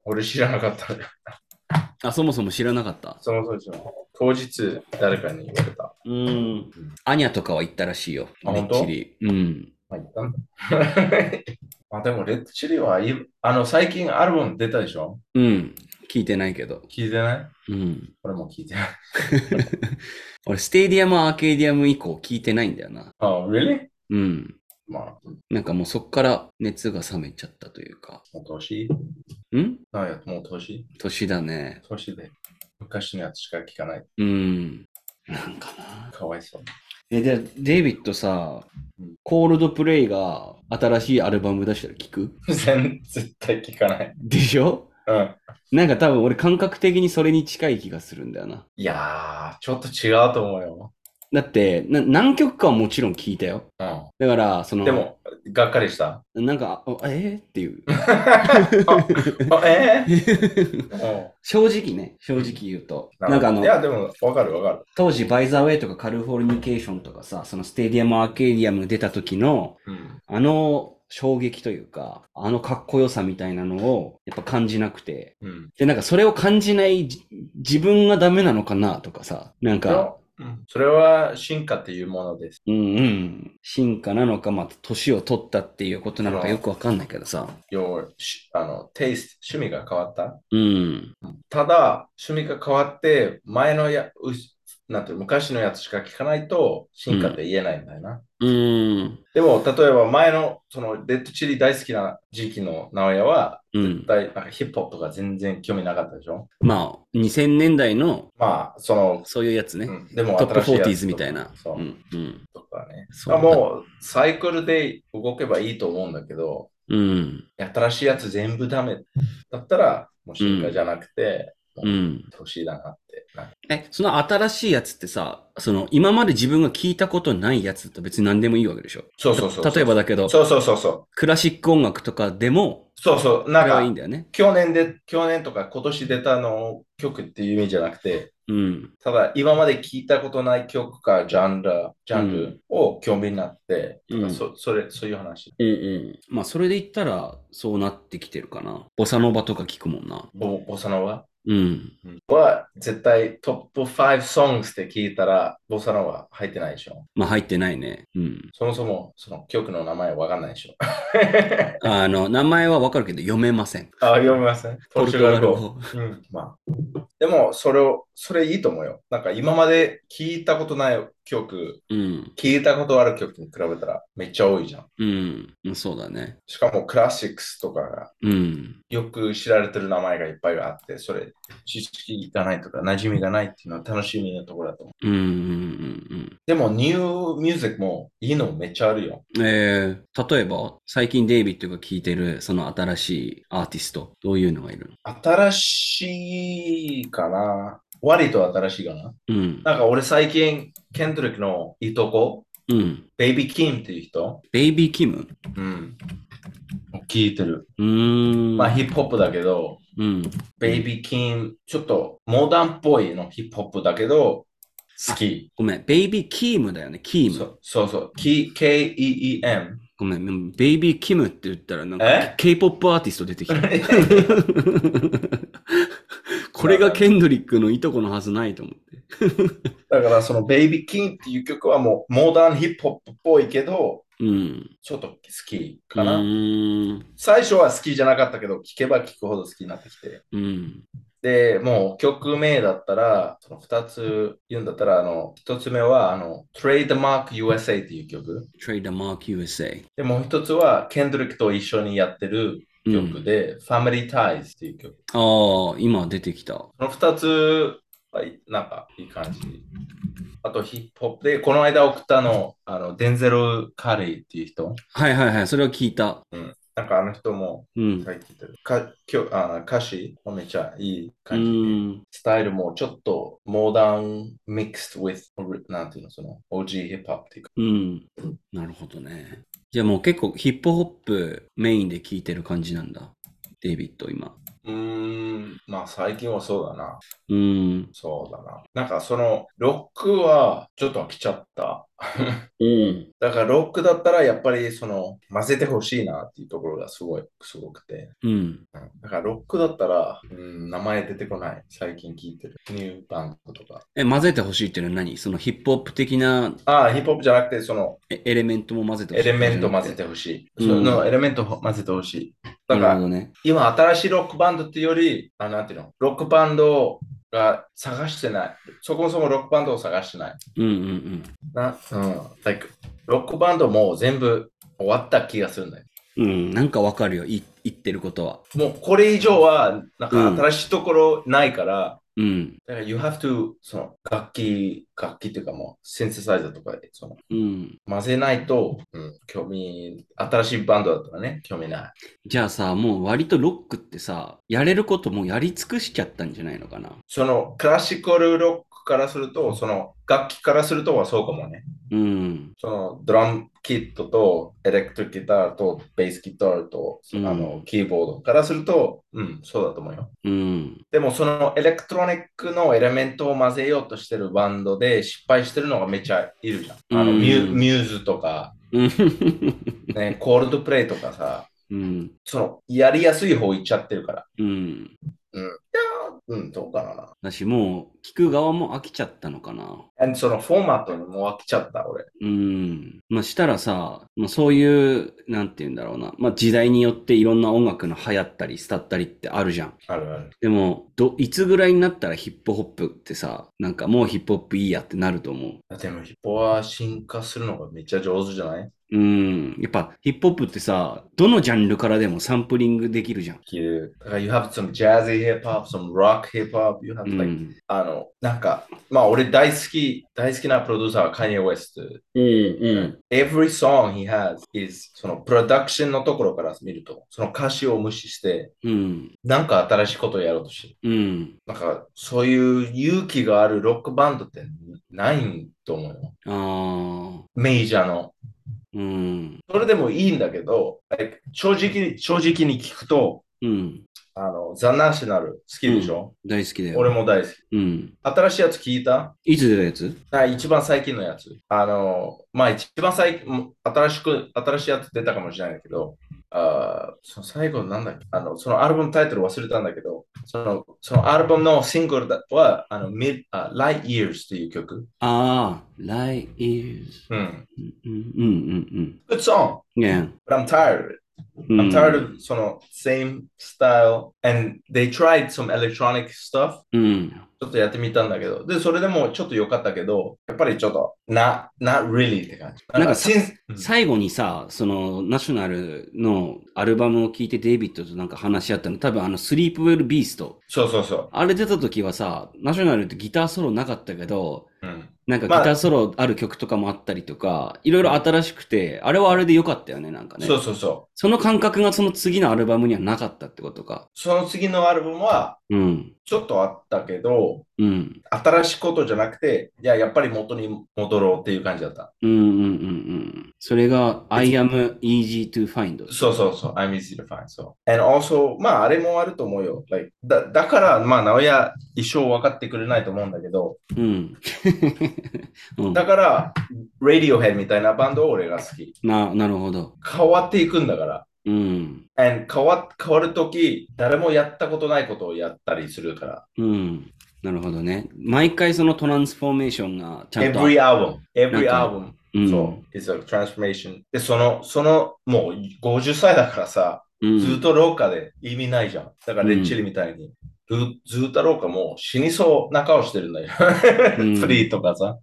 俺知らなかった。あ、そもそも知らなかった。そもそも知らなかった当日、誰かに言われた。うん。アニャとかは行ったらしいよ。あ本当？レッチリうん。まあ、言ったんだ。あ、でも、レッドチリはあの、最近アルバム出たでしょ？うん。聞いてないけど。聞いてない？うん。俺も聞いてない。俺、ステディアム、アーケディアム以降聞いてないんだよな。あ、really? うん。まあ、なんかもうそっから熱が冷めちゃったというか。もう年？ん？あいや、もう年？年だね。年で。昔のやつしか聞かない。うん。なんかな。かわいそう。え、で、デイビッドさうん、コールドプレイが新しいアルバム出したら聞く？全絶対聞かない。でしょ？うん。なんか多分俺感覚的にそれに近い気がするんだよな。いやー、ちょっと違うと思うよ。だって、な何曲かはもちろん聞いたよ。うだから、その、ん。でも、がっかりした？なんか、あえー、っていう。あえー？うん正直ね、正直言うと。ななんかあのい、や、でも、わかるわかる。当時、バイザーウェイとかカリフォルニケーションとかさ、そのステディアムアーケディアム出た時の、うん。あの衝撃というか、あのかっこよさみたいなのをやっぱ感じなくて、うん。で、なんかそれを感じないじ自分がダメなのかなとかさ、なんか、うん。それは進化っていうものです。うんうん、進化なのか、まあ、年を取ったっていうことなのかよくわかんないけどさ、要しあの、テイスト、趣味が変わった？うん、ただ、趣味が変わって、前のや、うなんていう昔のやつしか聞かないと進化って言えないんだよな。うん、でも、例えば前の、その、レッドチリ大好きな時期の直哉は、うん。大なんかヒップホップとか全然興味なかったでしょ？まあ、2000年代のまあ、その、そういうやつね。うんでもトップ新しいやつ 40s みたいな。そうう、ん、うん。とかね。あもう、サイクルで動けばいいと思うんだけど、うん、新しいやつ全部ダメだったら、もう進化じゃなくて、うん。年だなっえ、その新しいやつってさ、その今まで自分が聞いたことないやつだと別に何でもいいわけでしょ？そうそうそうそう。例えばだけど、そうそうそうそう。クラシック音楽とかでも、そうそう、なんかはいいん、だよね。去年で、去年とか今年出たの曲っていう意味じゃなくて、うん。ただ今まで聞いたことない曲かジャンル、ジャンルを興味になって、うんそそれ、そういう話。うんうん。まあ、それで言ったら、そうなってきてるかな。ボサノバとか聞くもんな。ボボサノワうん。は絶対トップ5 songs って聞いたら、ボサノワ入ってないでしょ？まあ、入ってないね。うん。そもそもその曲の名前わかんないでしょ？あの、名前はわかるけど読めません。あ、読めません。ポルトガル語。うん、まあ。でも、それを、それいいと思うよ。なんか今まで聞いたことない曲、うん。聞いたことある曲に比べたらめっちゃ多いじゃん。うん。うんそうだね。しかもクラシックスとかがうん。よく知られてる名前がいっぱいあって、それ知識がないとか馴染みがないっていうのは楽しみなところだと思う。うんうんうんでも、ニューミュージックもいいのめっちゃあるよ。うん。えー、例えば、最近デイビッドが聴いてる、その新しいアーティスト、どういうのがいるの？新しいかな割と新しいかな？うん。なんか俺最近、ケンドリックのいとこ、うん。ベイビー・キムっていう人、ベイビー・キム？うん、聞いてる。うーん。まあヒップホップだけど、うん。ベイビー・キム、ちょっとモダンっぽいのヒップホップだけど、好き。ごめん、ベイビー・キームだよね、キーム。そうそうそう。K-E-E-M。ごめん、ベイビー・キムって言ったらなんかえ？K-POP アーティスト出てきた。これがケンドリックのいとこのはずないと思って。だからそのベイビー・キムっていう曲はもうモダンヒップホップっぽいけど、うん。ちょっと好きうかな。最初は好きじゃなかったけど、聴けば聴くほど好きになってきて。うん。で、もう曲名だったら、その2つ言うんだったら、あの、1つ目は、あの、Trademark USA っていう曲。Trademark USA。で、もう1つは、ケンドリックと一緒にやってるうん曲で、Family Ties っていう曲。ああ、今出てきた。その2つは、なんかいい感じ。あと、ヒップホップで、この間送ったの、あの、デンゼル・カリーっていう人。はいはいはい、それは聞いた。なんかあの人もうん。書いてる。か今日あ歌詞もめっちゃいいう感じで。ん。スタイルもちょっとモダン mixed with なんていうのその OG ヒップホップっていうか。うん。なるほどね。じゃあもう結構ヒップホップメインで聞いてる感じなんだ。デイビッド今。うーん、まあ最近はそうだな。うん。そうだな。なんかそのロックはちょっと飽きちゃった。うん。だからロックだったらやっぱりその混ぜてほしいなっていうところがすごい、すごくて。うん。うんだからロックだったら、うん、名前出てこない。最近聞いてる。ニューバンドとか。え、混ぜてほしいっていうのは何？そのヒップホップ的なああ、ヒップホップじゃなくてそのエエレメントも混ぜてほしい。エレメント混ぜてほしい。うんそのエレメント混ぜてほしい。だからね。今新しいロックバンドっていうより、あなんていうの、ロックバンドが探してない。そもそもロックバンドを探してない。うんうんなうん。like ロックバンドもう全部終わった気がするんだよ。うん。うん、なんかわかるよ。い言ってることは。もうこれ以上は、なんうんか新しいところないから、うん。だから you have to その楽器、楽器っていうかもうシンセサイザーとかでそのうん。混ぜないと、うん、興味、新しいバンドだったらね、興味ない。じゃあさ、もう割とロックってさ、やれることもうやり尽くしちゃったんじゃないのかな？そのクラシカルロックからすると、その楽器からするとはそうかもね。うん。そのドラムキットとエレクトリックギターとベースギターと、うんあのキーボードからすると、うん、そうだと思うよ。うん。でもそのエレクトロニックのエレメントを混ぜようとしてるバンドで失敗してるのがめっちゃいるじゃん。あのうんミュミューズとか、うん。ね、コールドプレイとかさ、うん。そのやりやすい方行っちゃってるから。うん。うん、どうかな。だし、もう、聞く側も飽きちゃったのかな。そのフォーマットにもう飽きちゃった、俺。うん。まあ、したらさ、まあ、そういう、なんて言うんだろうな。まあ、時代によっていろんな音楽の流行ったり、廃ったりってあるじゃん。あるある。でも、ど、いつぐらいになったらヒップホップってさ、なんかもうヒップホップいいやってなると思う。でもヒップは進化するのがめっちゃ上手じゃない？うん。やっぱヒップホップってさ、どのジャンルからでもサンプリングできるじゃん。you have some jazzy hip hop, some rock hip hop, you have う like、ん。あの、なんか、まあ俺大好き、大好きなプロデューサーは Kanye West。うん、うん。Every song he has is そのプロダクションのところから見ると、その歌詞を無視して、うん。なんか新しいことをやろうとしてる。うん。なんか、そういう勇気があるロックバンドってないと思うよ。ああ。メジャーのうん。それでもいいんだけど、正直に、正直に聞くと、うん。あの、ザ・ナショナル好きでしょ、大好きだよ。俺も大好き。うん。新しいやつ聞いた？いつ出たやつ？あ一番最近のやつ。あの、まあ一番最近、新しく、新しいやつ出たかもしれないけど、あその最後なんだっけ？あの、そのアルバムタイトル忘れたんだけど、そのそのアルバムのシングルだは、あの、Mid, あ Light Years っていう曲。ああ、Light Years。うん。うんうんうん。Good song, うん。ね but I'm tired of it. うん I'm tired of その same style and they tried some electronic stuff. うん。ちょっとやってみたんだけど。でそれでもちょっと良かったけどやっぱりちょっと not, not really って感じ。なんか最後にさ、その、ナショナルのアルバムを聴いてデイビッドとなんか話し合ったの、多分あの、スリープウェルビースト。そうそう。そあれ出た時はさ、ナショナルってギターソロなかったけど、う、うん、なんかギまあターソロある曲とかもあったりとか、いろいろ新しくて、あれはあれで良かったよね、なんかね。そうそうそうその感覚がその次のアルバムにはなかったってことか。その次のアルバムはうん。ちょっとあったけどうん。新しいことじゃなくていややっぱり元に戻ろうっていう感じだったうんうんうんうん。それが I am easy to find. そうそうそう I'm easy to find そう and also まああれもあると思うよ、like だだからまあ直哉一生分かってくれないと思うんだけどうん。うんだから、Radiohead みたいなバンドを俺が好き。な、なるほど。変わっていくんだから。うん。And 変わ変わるとき、誰もやったことないことをやったりするから。うん。なるほどね。毎回そのトランスフォーメーションがちゃんと。Every album, every か album, うん、そう、is a transformation. で、その、その、もう50歳だからさ、うん。ずっと廊下で意味ないじゃん。だからレッチリみたいに。ずずっと廊下もう死にそうな顔してるんだよ。うんフリーとかさ。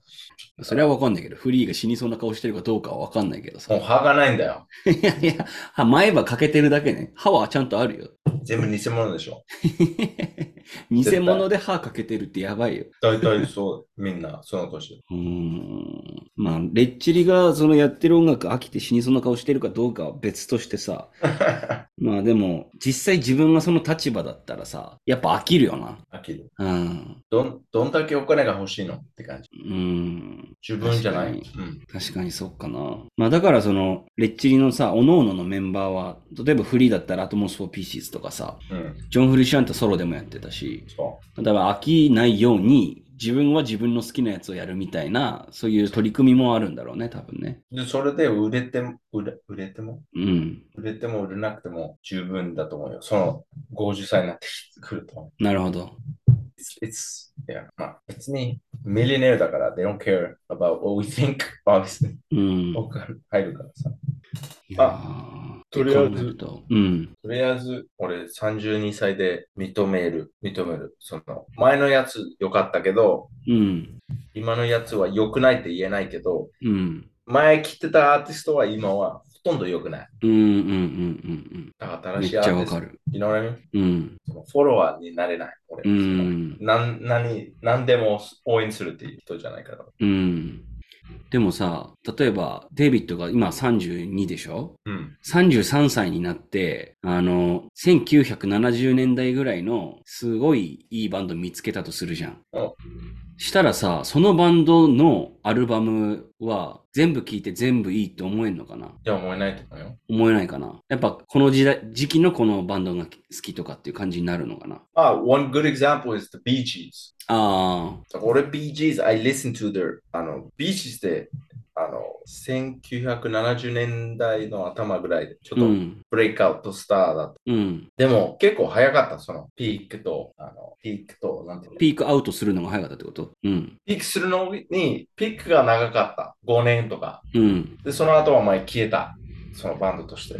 それはわかんないけど、フリーが死にそうな顔してるかどうかはわかんないけどさ。もう歯がないんだよ。いやいや、歯前歯欠けてるだけね。歯はちゃんとあるよ。全部偽物でしょ。偽物で歯欠けてるってやばいよ。大体そう、みんな、その年。うーん。まあ、レッチリがそのやってる音楽飽きて死にそうな顔してるかどうかは別としてさ。まあでも、実際自分がその立場だったらさ、やっぱ飽きるよな。飽きる。うん。どん、どんだけお金が欲しいのって感じ。うん。自分じゃない。確うん。確かにそっかな。まあだからその、レッチリのさ、各々のメンバーは、例えばフリーだったら Atoms for Peace とかさ、うん。ジョン・フルシアンテソロでもやってたし、そだから飽きないように、自分は自分の好きなやつをやるみたいな、そういう取り組みもあるんだろうね、多分ね。う。で、それで売れても、売れ売れても？うん。売れても売れなくても十分だと思うよ。その50歳になってくると。なるほど。It's, it's, yeah. まあ、別にミリネルだから、they don't care about what we think, obviously. うん。入るからさ。いやーとりあえずうん。とりあえず、俺32歳で認める、認める。その、前のやつ良かったけど、うん。今のやつは良くないって言えないけど、うん。前来てたアーティストは今はほとんど良くない？うん。うん。うん。だからうん。めっ新しいアーティストちゃわか、る。you know what I mean? うん。そのフォロワーになれない。俺うん。なん何何でも応援するっていう人じゃないから。うん。でもさ、例えば、デイビッドが今32でしょ？うん。33歳になって、あの、1970年代ぐらいのすごいいいバンド見つけたとするじゃんうん。したらさ、そのバンドのアルバムは全部聴いて全部いいって思えんのかな？いや、思えないと思うよ。思えないかな？やっぱこの時代、時期のこのバンドが好きとかっていう感じになるのかな？あ、one good example is the Bee Gees. ああ、俺 Bee Gees, I listen to their, あの、Bee Gees って、あの、1970年代の頭ぐらいで、ちょっとうん、ブレイクアウトスターだった。うん。でも結構早かった、そのピークと、あの、ピークと、なんていうの？ピークアウトするのが早かったってこと？うん。ピークするのに、ピークが長かった。5年とか。うん。で、その後は前消えた。そのバンドとして。い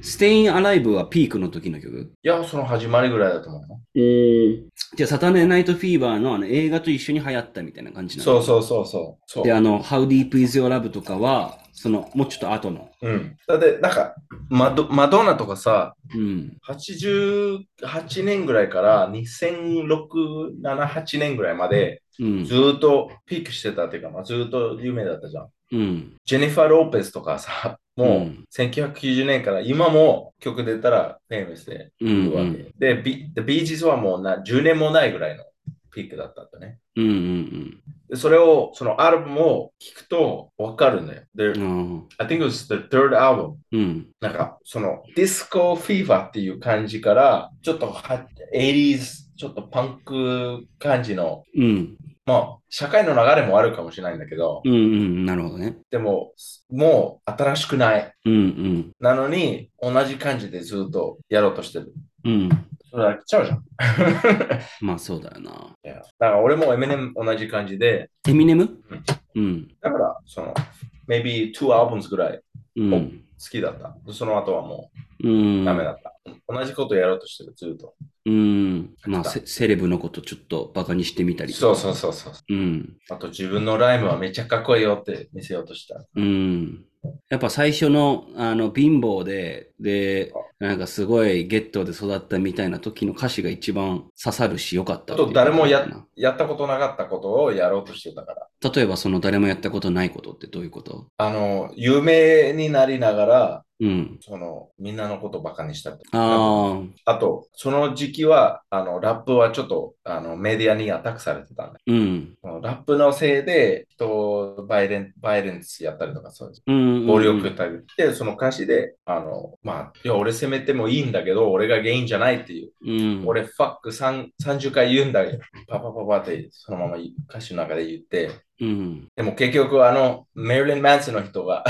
ステインアライブはピークの時の曲？や、その始まりぐらいだと思うの。うん。じゃあ、サタデーナイトフィーバーのあの映画と一緒に流行ったみたいな感じなの？そうそうそうそう。そうで、あの、How Deep Is Your Love とかは、その、もうちょっと後の。うん。だって、なんか、マドマドンナとかさ、うん。88年ぐらいから2006、7、8年ぐらいまでうんず。ーっとピークしてたっていうか、まあ、ずーっと有名だったじゃん。うん。ジェニファー・ローペスとかさ、もううん1990年から今も曲出たらフェイムスでうん。いるわけ。で、ビ The Bee Gees はもうな10年もないぐらいのピークだったんだね。うんうんで、それを、そのアルバムを聞くとわかるんだよ。で、うん。I think it was the third album. うん。なんか、そのディスコフィーバーっていう感じから、ちょっとは 80s、ちょっとパンク感じの、うん。まあ、社会の流れもあるかもしれないんだけど、うんうん。なるほどね。でも、もう新しくない。うんうん。なのに、同じ感じでずっとやろうとしてる。うん。それ飽きちゃうじゃん。まあそうだよな。いやだから俺もエミネム同じ感じで、エミネムうん。だから、その、maybe two albums ぐらいうん。好きだった。その後はもう。うんダメだった。同じことやろうとしてる、ずっと。うん。まあセセレブのことちょっとバカにしてみたりとそうか。そうそうそう。うん。あと自分のライムはめっちゃかっこいいよって見せようとした。うん。やっぱ最初の、あの、貧乏で、で、なんかすごいゲットで育ったみたいな時の歌詞が一番刺さるし、よかったと誰もやったことなかったことをやろうとしてたから。例えばその誰もやったことないことってどういうこと？あの、有名になりながら、うん。その、みんなのことバカにしたりとか。ああ、あと、その時期は、あの、ラップはちょっと、あの、メディアにアタックされてたんだ。うん。ラップのせいで、人をバイレン、バイレンスやったりとか、そうです。うん。暴力たりで、その歌詞で、あの、まあ、いや、俺責めてもいいんだけど、俺が原因じゃないっていう。うん。俺、ファック3 30回言うんだけど、パパパパって、そのまま歌詞の中で言って、うん。でも結局、あの、メリリン・マンスの人が、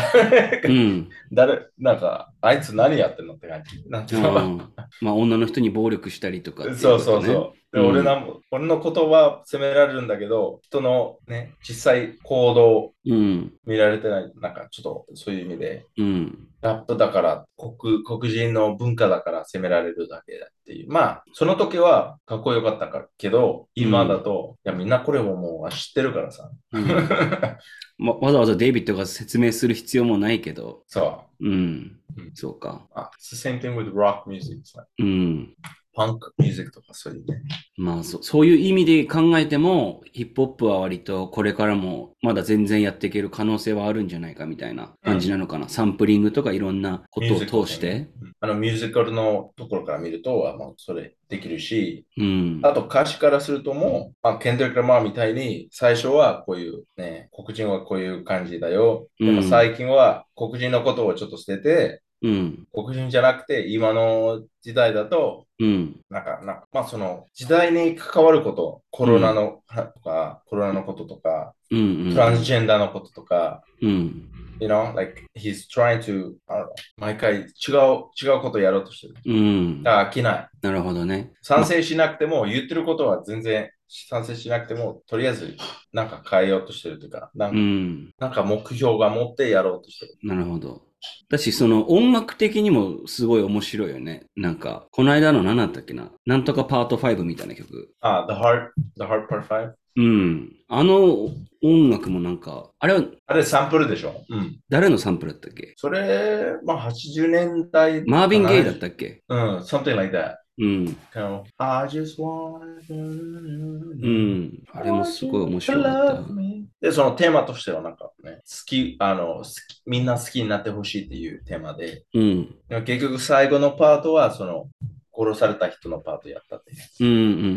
うん。誰、なんか、あいつ何やってんのって感じ。なんていうまあ女の人に暴力したりとかっていそうそうそう。でうん俺な俺の言葉は責められるんだけど、人のね、実際行動うん。見られてない、なんかちょっとそういう意味で、うん。ラップだから黒、黒人の文化だから責められるだけだっていう。まあ、その時はかっこよかったかけど、今だと、いや、みんなこれをもう知ってるからさ。うん まわざわざデイビッドが説明する必要もないけど。そう。うんうん。そうか。あ、it's the same thing with rock music. うん。パンクミュージックとかそういうね。まあそ、そういう意味で考えても、ヒップホップは割とこれからもまだ全然やっていける可能性はあるんじゃないかみたいな感じなのかな。サンプリングとかいろんなことを通して。うんあのミュージカルのところから見ると、まあ、それできるし、うん。あと歌詞からするともう、まあ、ケンドリック・ラマーみたいに最初はこういうね、黒人はこういう感じだよ。でもうん最近は黒人のことをちょっと捨てて、うん。黒人じゃなくて今の時代だと、うん。なんか、なんかまあその時代に関わること、コロナの、とか、コロナのこととか、うん。うん。トランスジェンダーのこととか、うん。you know, like he's trying to, 毎回違う、違うことをやろうとしてる。うん。だから飽きない。なるほどね。賛成しなくても、言ってることは全然賛成しなくても、とりあえずなんか変えようとしてるというか、なんうか,、ん。なんか目標が持ってやろうとしてる。なるほど。だし、その音楽的にもすごい面白いよね。なんか、この間の何だったっけな？なんとかパート5みたいな曲。あ、The Heart, The Heart Part 5? うん。あの音楽もなんか、あれはあれサンプルでしょ？うん。誰のサンプルだったっけ？それ、まあ80年代。マービン・ゲイだったっけ？うん、something like that. うん。I just want うん。あれもすごい面白かった。で、そのテーマとしてはなんかね、好き、あの、好きみんな好きになってほしいっていうテーマで、うん。でも結局最後のパートは、その、殺された人のパートやったっていう。うんうんう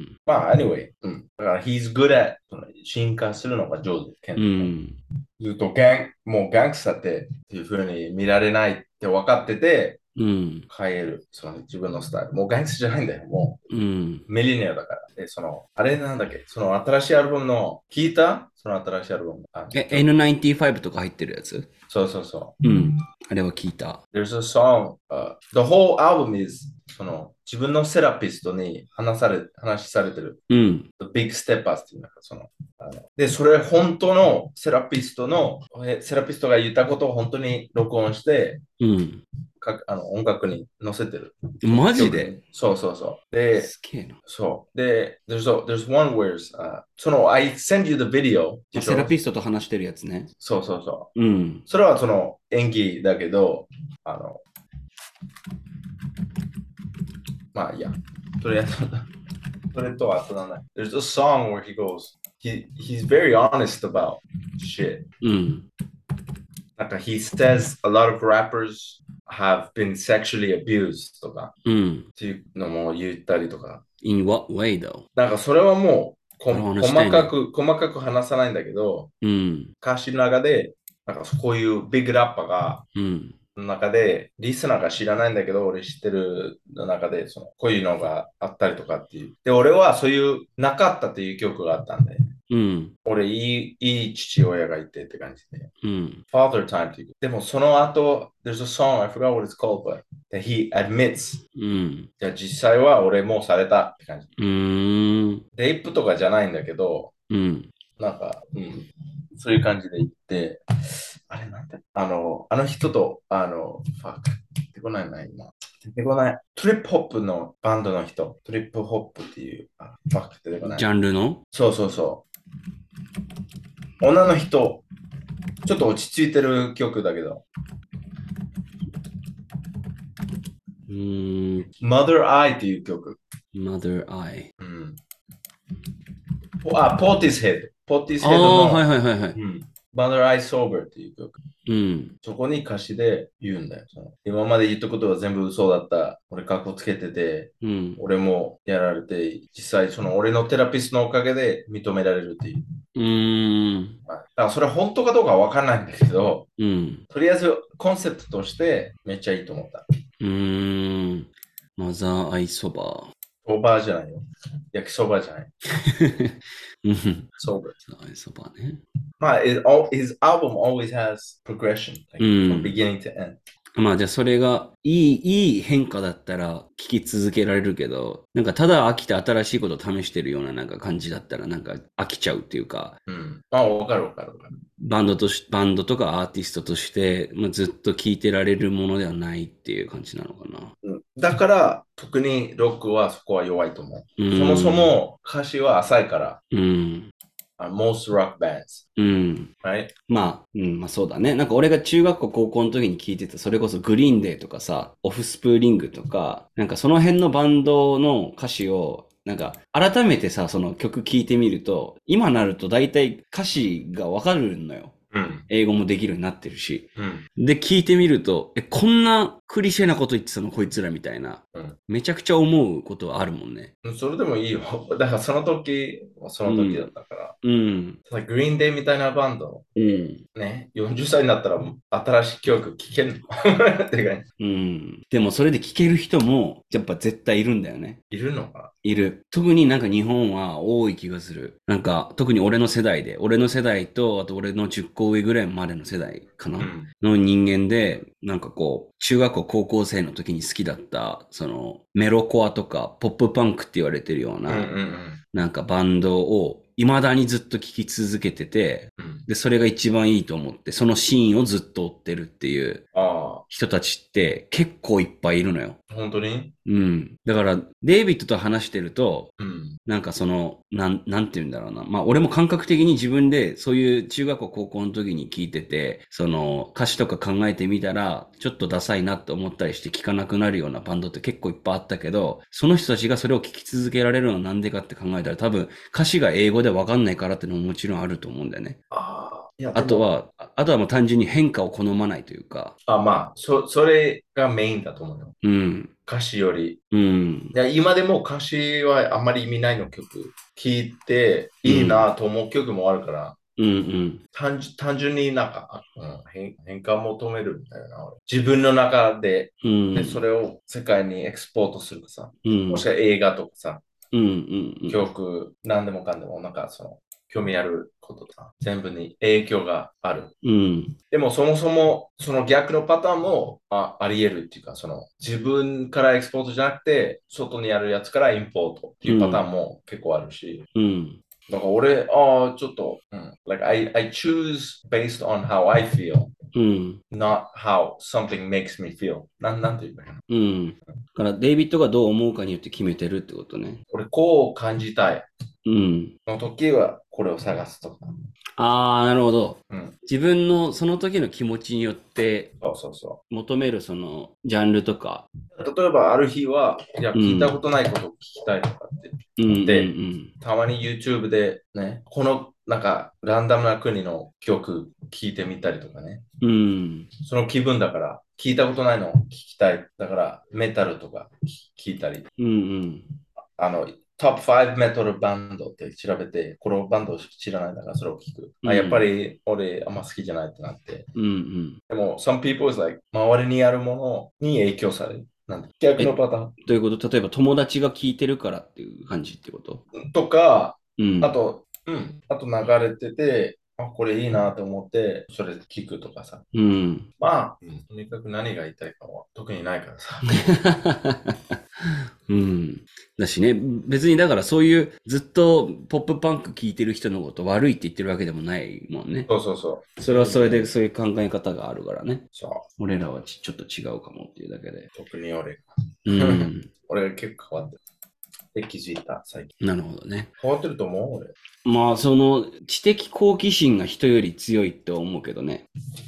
んまあ、anyway、うん。だから、he's good at 進化するのが上手。ケンうん。うん。ずっとガン、もうガングスターってっていう風に見られないって分かってて、うん。変える。その自分のスタイル。もうガングスターじゃないんだよ。もうん。うミリニアだから。で、その、あれなんだっけ？その新しいアルバムの、聞いた？その新しいアルバム。あえ、N95 とか入ってるやつ？そうそうそうん。あれは聞いた。う。There's a song,、uh, the whole album is その自分のセラピストに話され話されてる。うん。The Big Steppers っていうなんかそのあので、それ本当のセラピストの、えセラピストが言ったことを本当に録音して、うん。かあの音楽に載せてる。マジで？そうそうそう。で、すげえな。そう。で、there's, a, there's one where、uh, その I send you the video セラピストと話してるやつね。そうそうそう。うん。それはその演技だけど、あの、まあいいや、とりあえず、それとは後だね。There's a song where he goes, he, he's very honest about shit. うん。なんか he says a lot of rappers have been sexually abused とかうん。っていうのも言ったりとか。In what way though? なんかそれはもう細.かく、細かく話さないんだけど、うん。歌詞の中で、なんかこういうビッグラッパーが、うん。の中で、リスナーが知らないんだけど、俺知ってるの中で、その、こういうのがあったりとかっていう。で、俺はそういう、なかったっていう曲があったんで、うん。俺、いい、いい父親がいてって感じで。うん。Father Time っていう。でも、その後、there's a song, I forgot what it's called, but that he admits. うん。じゃあ実際は俺もうされたって感じ。うーん。レイプとかじゃないんだけど、うん。なんか、うん、そういう感じで言って、あれなんて、あの、あの人と、あの、ファック、出てこないな、今。出てこない。トリップホップのバンドの人、トリップホップっていう、あファック出てこないジ。ャンルの？そうそうそう。女の人、ちょっと落ち着いてる曲だけど、うーん。Mother Eye っていう曲。Mother Eye。うん、ポあ、ポーティスヘッド。ポーティスヘッドああ、の、はいはいはいはい。うん、Mother Eye Sober っていう曲。うん。そこに歌詞で言うんだよ。その今まで言ったことは全部嘘だった。俺、格好つけてて、うん。俺もやられて、実際、その俺のテラピストのおかげで認められるっていう。うーん。まあだからそれ本当かどうかわかんないんだけど、うん。とりあえずコンセプトとしてめっちゃいいと思った。うーん。マザーアイそば。オーバーじゃないよ。焼きそばじゃない。うん。ソーバー。マザーアイそばね。まあ、it, all, his album always has progression. Like, うん from beginning to end. まあじゃあそれがいい、いい変化だったら聞き続けられるけど、なんかただ飽きて新しいことを試してるようななんか感じだったらなんか飽きちゃうっていうか、うん。まあ、わかるわかるわかる。バンドとし、バンドとかアーティストとして、まあ、ずっと聴いてられるものではないっていう感じなのかな。うんだから、特にロックはそこは弱いと思う。うんそもそも歌詞は浅いから、うん。あ most rock bands, うん。right? まあ、うん、まあそうだね。なんか俺が中学校高校の時に聞いてた、それこそグリーンデーとかさ、オフスプーリングとか、なんかその辺のバンドの歌詞を、なんか改めてさ、その曲聴いてみると、今なると大体歌詞がわかるのよ。うん。英語もできるようになってるし。うん。で、聞いてみると、え、こんなクリシェなこと言ってたのこいつらみたいな。うんめちゃくちゃ思うことはあるもんね。それでもいいよ。だからその時はその時だったから。うん。ただグリーンデーみたいなバンド、うん。ね、40歳になったら新しい曲聴けるの？って感じ。うん。でもそれで聞ける人も、やっぱ絶対いるんだよね。いるのかいる。特になんか日本は多い気がする。なんか特に俺の世代で、俺の世代と、あと俺の10個上ぐらいまでの世代かな、うん。の人間で、なんかこう、中学校高校生の時に好きだった、その、メロコアとか、ポップパンクって言われてるよううんうな、んなんかバンドを、未だにずっと聴き続けてて、うん。で、それが一番いいと思って、そのシーンをずっと追ってるっていうあ人たちって結構いっぱいいるのよ。あ、本当に？うん。だから、デイビッドと話してると、うん。なんかその、なん、なんて言うんだろうな。まあ俺も感覚的に自分でそういう中学校高校の時に聞いてて、その歌詞とか考えてみたら、ちょっとダサいなって思ったりして聞かなくなるようなバンドって結構いっぱいあったけど、その人たちがそれを聞き続けられるのはなんでかって考えたら多分歌詞が英語でわかんないからってのももちろんあると思うんだよね。あと、は、ああとはもう単純に変化を好まないというか、あまあ、そ、それがメインだと思うよ。うん、歌詞より。うん、いや、今でも歌詞はあんまり意味ないの曲。聴いていいなと思う曲もあるから、うん、うん、単純単純になんか、うん、変変化を求めるんだよな。俺自分の中でうん、で、それを世界にエクスポートするかさ。うん、もしくは映画とかさ、うん、うん、うん、曲、何でもかんでも、なんかその、興味あることとか、全部に影響がある。うん、でもそもそも、その逆のパターンもああり得るっていうか、その自分からエクスポートじゃなくて、外にあるやつからインポートっていうパターンも結構あるし、うん、だから俺、ああ、ちょっと、うん、like I, I choose based on how I feel, うん。not how something makes me feel. なんなんて言うのかな。うん。だから、デイビッドがどう思うかによって決めてるってことね。俺、こう感じたい。うん。の時はこれを探すとか。ああ、なるほど。うん。自分のその時の気持ちによってそうそうそ求めるそのジャンルとか。う。例えば、ある日は、いや、うん聞いたことないことを聞きたいとかって、うん。でうんたまに YouTube でね、このなんか、ランダムな国の曲聴いてみたりとかね。うん。その気分だから、聞いたことないの聞きたい。だから、メタルとか聞いたり。うんうん。あの、トップ5メタルバンドって調べて、このバンド知らないんだからそれを聞く。うんあやっぱり俺あんま好きじゃないってなって。うんうん。でも、some people is like 周りにあるものに影響される。なんて逆のパターン。ということ？例えば友達が聞いてるからっていう感じってこと？とか、うん。あと、うん、あと流れてて、あ、これいいなと思って、それ聞くとかさ。うん。まあ、とにかく何が言いたいかは特にないからさ。うん。だしね、別にだからそういうずっとポップパンク聞いてる人のこと悪いって言ってるわけでもないもんね。そうそうそう。それはそれでそういう考え方があるからね。そう。俺らはちちょっと違うかもっていうだけで。特に俺が。うん。俺が結構変わってる。で、気づいた、最近。なるほどね。変わってると思う？俺。まあ、その知的好奇心が人より強いって思うけどね。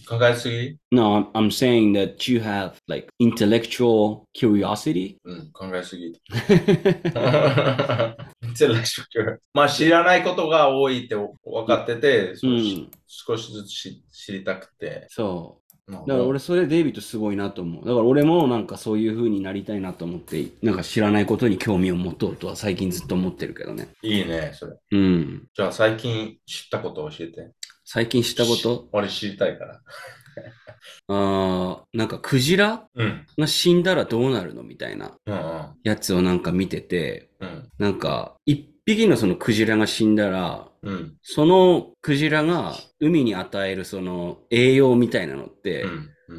考えすぎ？No, I'm, I'm saying that you have like intellectual curiosity. うん、考えすぎ。Intellectual まあ知らないことが多いって分かってて、少し少しずつ知知りたくて。そう。まあだから俺それデイビッドすごいなと思う。だから俺もなんかそういう風になりたいなと思って、なんか知らないことに興味を持とうとは最近ずっと思ってるけどね。いいね、それ。うん。じゃあ最近知ったことを教えて。最近知ったこと？俺知りたいから。あーなんかクジラ？うん。が死んだらどうなるのみたいな。やつをなんか見てて、うん。なんか一匹のそのクジラが死んだら、うん。そのクジラが海に与えるその栄養みたいなのって、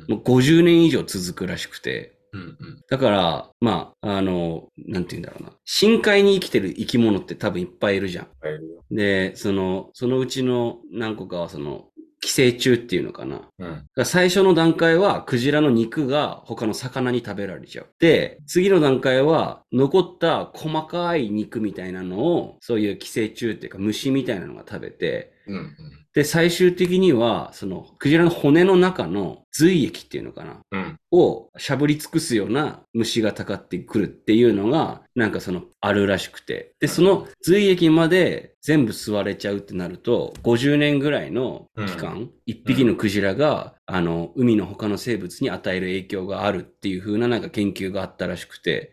もう50年以上続くらしくて、うん。だから、まあ、あの、なんて言うんだろうな。深海に生きてる生き物って多分いっぱいいるじゃん。で、その、そのうちの何個かはその、寄生虫っていうのかな。うん。ら最初の段階は、クジラの肉が他の魚に食べられちゃう。で、次の段階は、残った細かい肉みたいなのを、そういう寄生虫っていうか虫みたいなのが食べて、うん。うん。で、最終的には、その、クジラの骨の中の髄液っていうのかな？うん。をしゃぶり尽くすような虫がたかってくるっていうのが、なんかその、あるらしくて。で、その髄液まで全部吸われちゃうってなると、50年ぐらいの期間、一匹のクジラが、あの、海の他の生物に与える影響があるっていう風ななんか研究があったらしくて。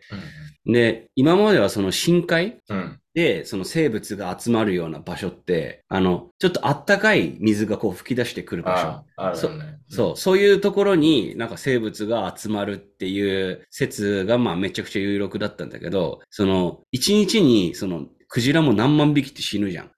で、今まではその深海うん。で、その生物が集まるような場所って、あの、ちょっとあったかい水がこう吹き出してくる場所。ああ、あるよね。そう、そういうところになんか生物が集まるっていう説がまあめちゃくちゃ有力だったんだけど、その、一日にその、クジラも何万匹って死ぬじゃん。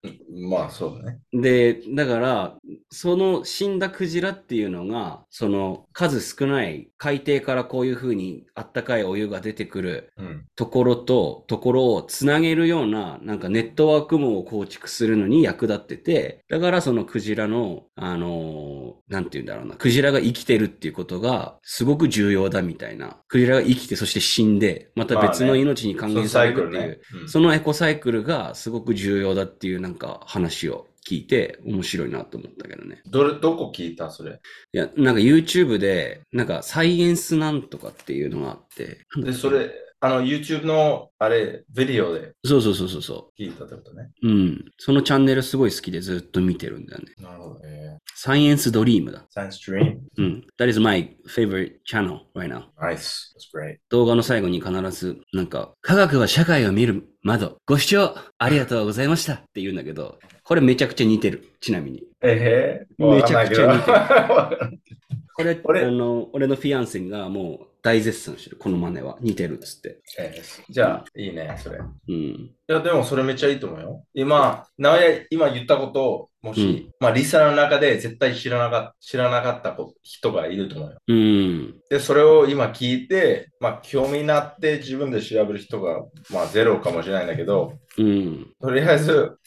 まあ、そうだね。で、だから、その死んだクジラっていうのが、その数少ない海底からこういう風にあったかいお湯が出てくるうん。ところとところをつなげるような、なんかネットワーク網を構築するのに役立ってて、だからそのクジラの、あのーなんて言うんだろうな、クジラが生きてるっていうことがすごく重要だみたいな。クジラが生きてそして死んで、また別の命に還元されるっていう、うんそのエコサイクルがすごく重要だっていうなんか話を聞いて面白いなと思ったけどね。どれ、どこ聞いたそれ？いや、なんか YouTube で、なんかサイエンスなんとかっていうのがあって。で、それ、あの、YouTube の、あれ、ビデオでそうそうそうそうそ聞いたってことね。う。うん。そのチャンネルすごい好きでずっと見てるんだよね。なるほど。えサイエンスドリームだ。ー、Science Dream. うん。That is my favorite channel right now. Nice. That's great. 動画の最後に必ず、なんか、科学は社会を見る窓。ご視聴ありがとうございましたって言うんだけど、これめちゃくちゃ似てる。ちなみに。ええめちゃくちゃ似てるる。これ、俺あの、俺のフィアンセがもう大絶賛してる。この真似は。似てるっつって。えーじゃあ、いいね、それ。いうん。や、でもそれめっちゃいいと思うよ。今、なおや、今言ったことを、もし、うんまあ、リサの中で絶対知らなか知らなかったこ人がいると思うよ。うん。で、それを今聞いて、まあ、興味になって自分で調べる人が、まあ、ゼロかもしれないんだけど、うん。とりあえず、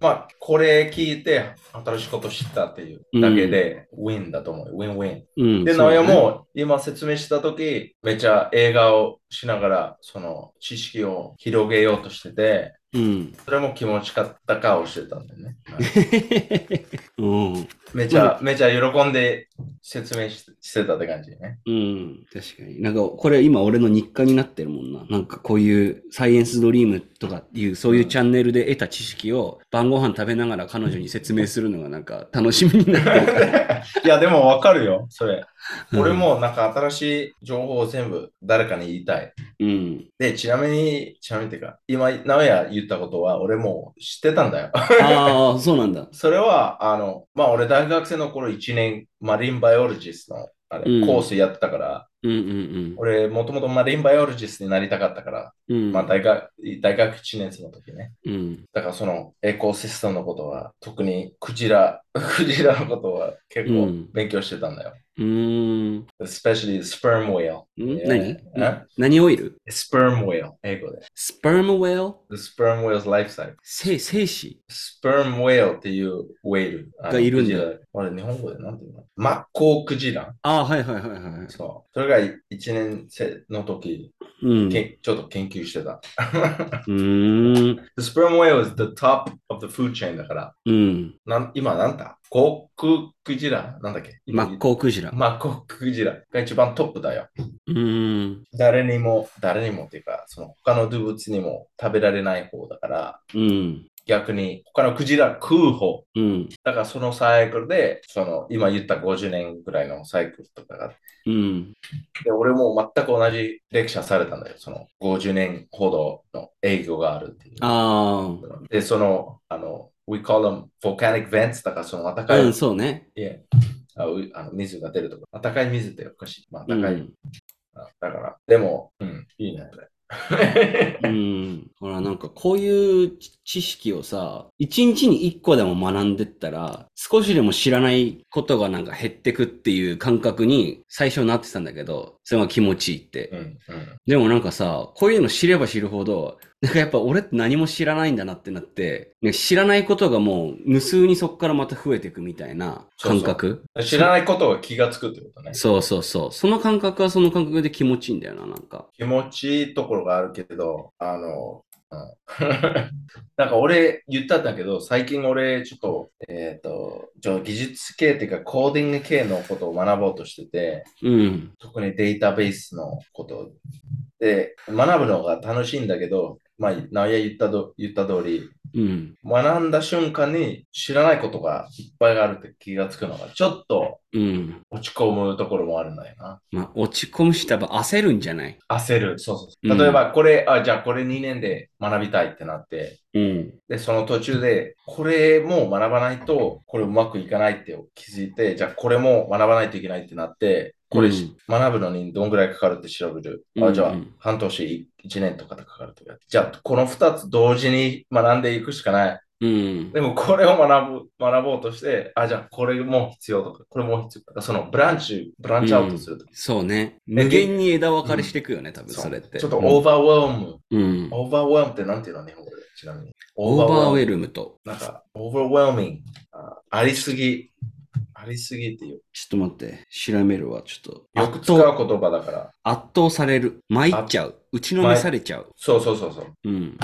まあ、これ聞いて、新しいこと知ったっていうだけで、ウィンだと思うよ。ウィンウィン。うん。で、直哉も今説明したとき、めっちゃ映画をしながら、その知識を広げようとしてて、うん。それも気持ちかったか教えたんだよね。はいうん。めちゃ、めちゃ喜んで説明ししてたって感じね。うん。確かに。なんか、これ今俺の日課になってるもんな。なんかこういうサイエンスドリームとかいう、そういうチャンネルで得た知識を晩ご飯食べながら彼女に説明するのがなんか楽しみになってるから。いや、でもわかるよ、それ。うん俺もなんか新しい情報を全部誰かに言いたい。うん。で、ちなみに、ちなみにってか、今、直哉言ったことは俺も知ってたんだよ。ああ、そうなんだ。それは、あの、まあ、俺大学生の頃1年、マリンバイオロジストのあれ、うん。コースやってたから、うんうん俺、もともとマリンバイオロジストになりたかったから、まあ、大学、大学1年生の時ね。うん。だからそのエコシステムのことは、特にクジラ、クジラのことは結構うん勉強してたんだよ。うーん。especially sperm whale. 何？え？何？オイル？Sperm whale, 英語で。スパームウェル The sperm whale's life cycle. 精精子 sperm whale っていうウェール。がいるんだクジラ俺、日本語でなんていうの？マッコウクジラ。ああ、はいはいはいはい。そう。それが1年生の時、うん。けちょっと研究してた。うーん。The sperm whale is the top of the food chain だから、うん。なん今なんだ？コククジラ？なんだっけ？マッコウクジラ。マッコウクジラが一番トップだよ。うーん。誰にも、誰にもっていうか、その他の動物にも食べられない方だから、うん。逆に他のクジラ食う方。うん。だからそのサイクルで、その今言った50年ぐらいのサイクルとかがうん。で、俺も全く同じレクチャーされたんだよ。その50年ほどの営業があるっていう。あで、その、あの、we call them volcanic vents だからその暖あ。かい、うん、そうね。いえあの水が出るとか。暖かい水っておかしい。まあ、暖かい。うんあだから、でも、うん、いいね。うん。ほら、なんかこういう知識をさ、一日に一個でも学んでったら、少しでも知らないことがなんか減ってくっていう感覚に最初なってたんだけど、それが気持ちいいって。うん、うん。でもなんかさ、こういうの知れば知るほど、なんかやっぱ俺って何も知らないんだなってなって、ね知らないことがもう無数にそこからまた増えていくみたいな感覚知らないことが気がつくってことね。そうそうそう。その感覚はその感覚で気持ちいいんだよな、なんか。気持ちいいところがあるけど、あの、うん なんか俺言ったんだけど、最近俺ちょっと、えっ、と、ちょ技術系っていうかコーディング系のことを学ぼうとしてて、うん。特にデータベースのことで、学ぶのが楽しいんだけど、まあ、直哉言ったど言った通り、うん。学んだ瞬間に知らないことがいっぱいあるって気がつくのが、ちょっとうん。落ち込むところもあるんだよな。まあ、落ち込むし、多分焦るんじゃない？焦る。そうそうそう。うん例えば、これ、あ、じゃあこれ2年で学びたいってなって、うん。で、その途中で、これも学ばないと、これうまくいかないって気づいて、じゃあこれも学ばないといけないってなって、これ、うん学ぶのにどんぐらいかかるって調べる？あ、うんじゃあうん半年、1年とかでかかるとか。じゃあこの2つ同時に学んでいくしかない。うん。でもこれを学ぶ、学ぼうとして、あ、じゃあこれも必要とか、これも必要とか、その branch、branch out すると。そうね。無限に枝分かれしていくよね、多分それって。ちょっと overwhelm。うん。 overwhelm ってなんていうの日本語で？ちなみに。 overwhelm と。なんか、 overwhelming。あありすぎ。ありすぎっていう。ちょっと待って。調べるわ、ちょっと。よく使う言葉だから。圧倒される。参っちゃう。打ちのめされちゃう。そうそうそうそう。うん。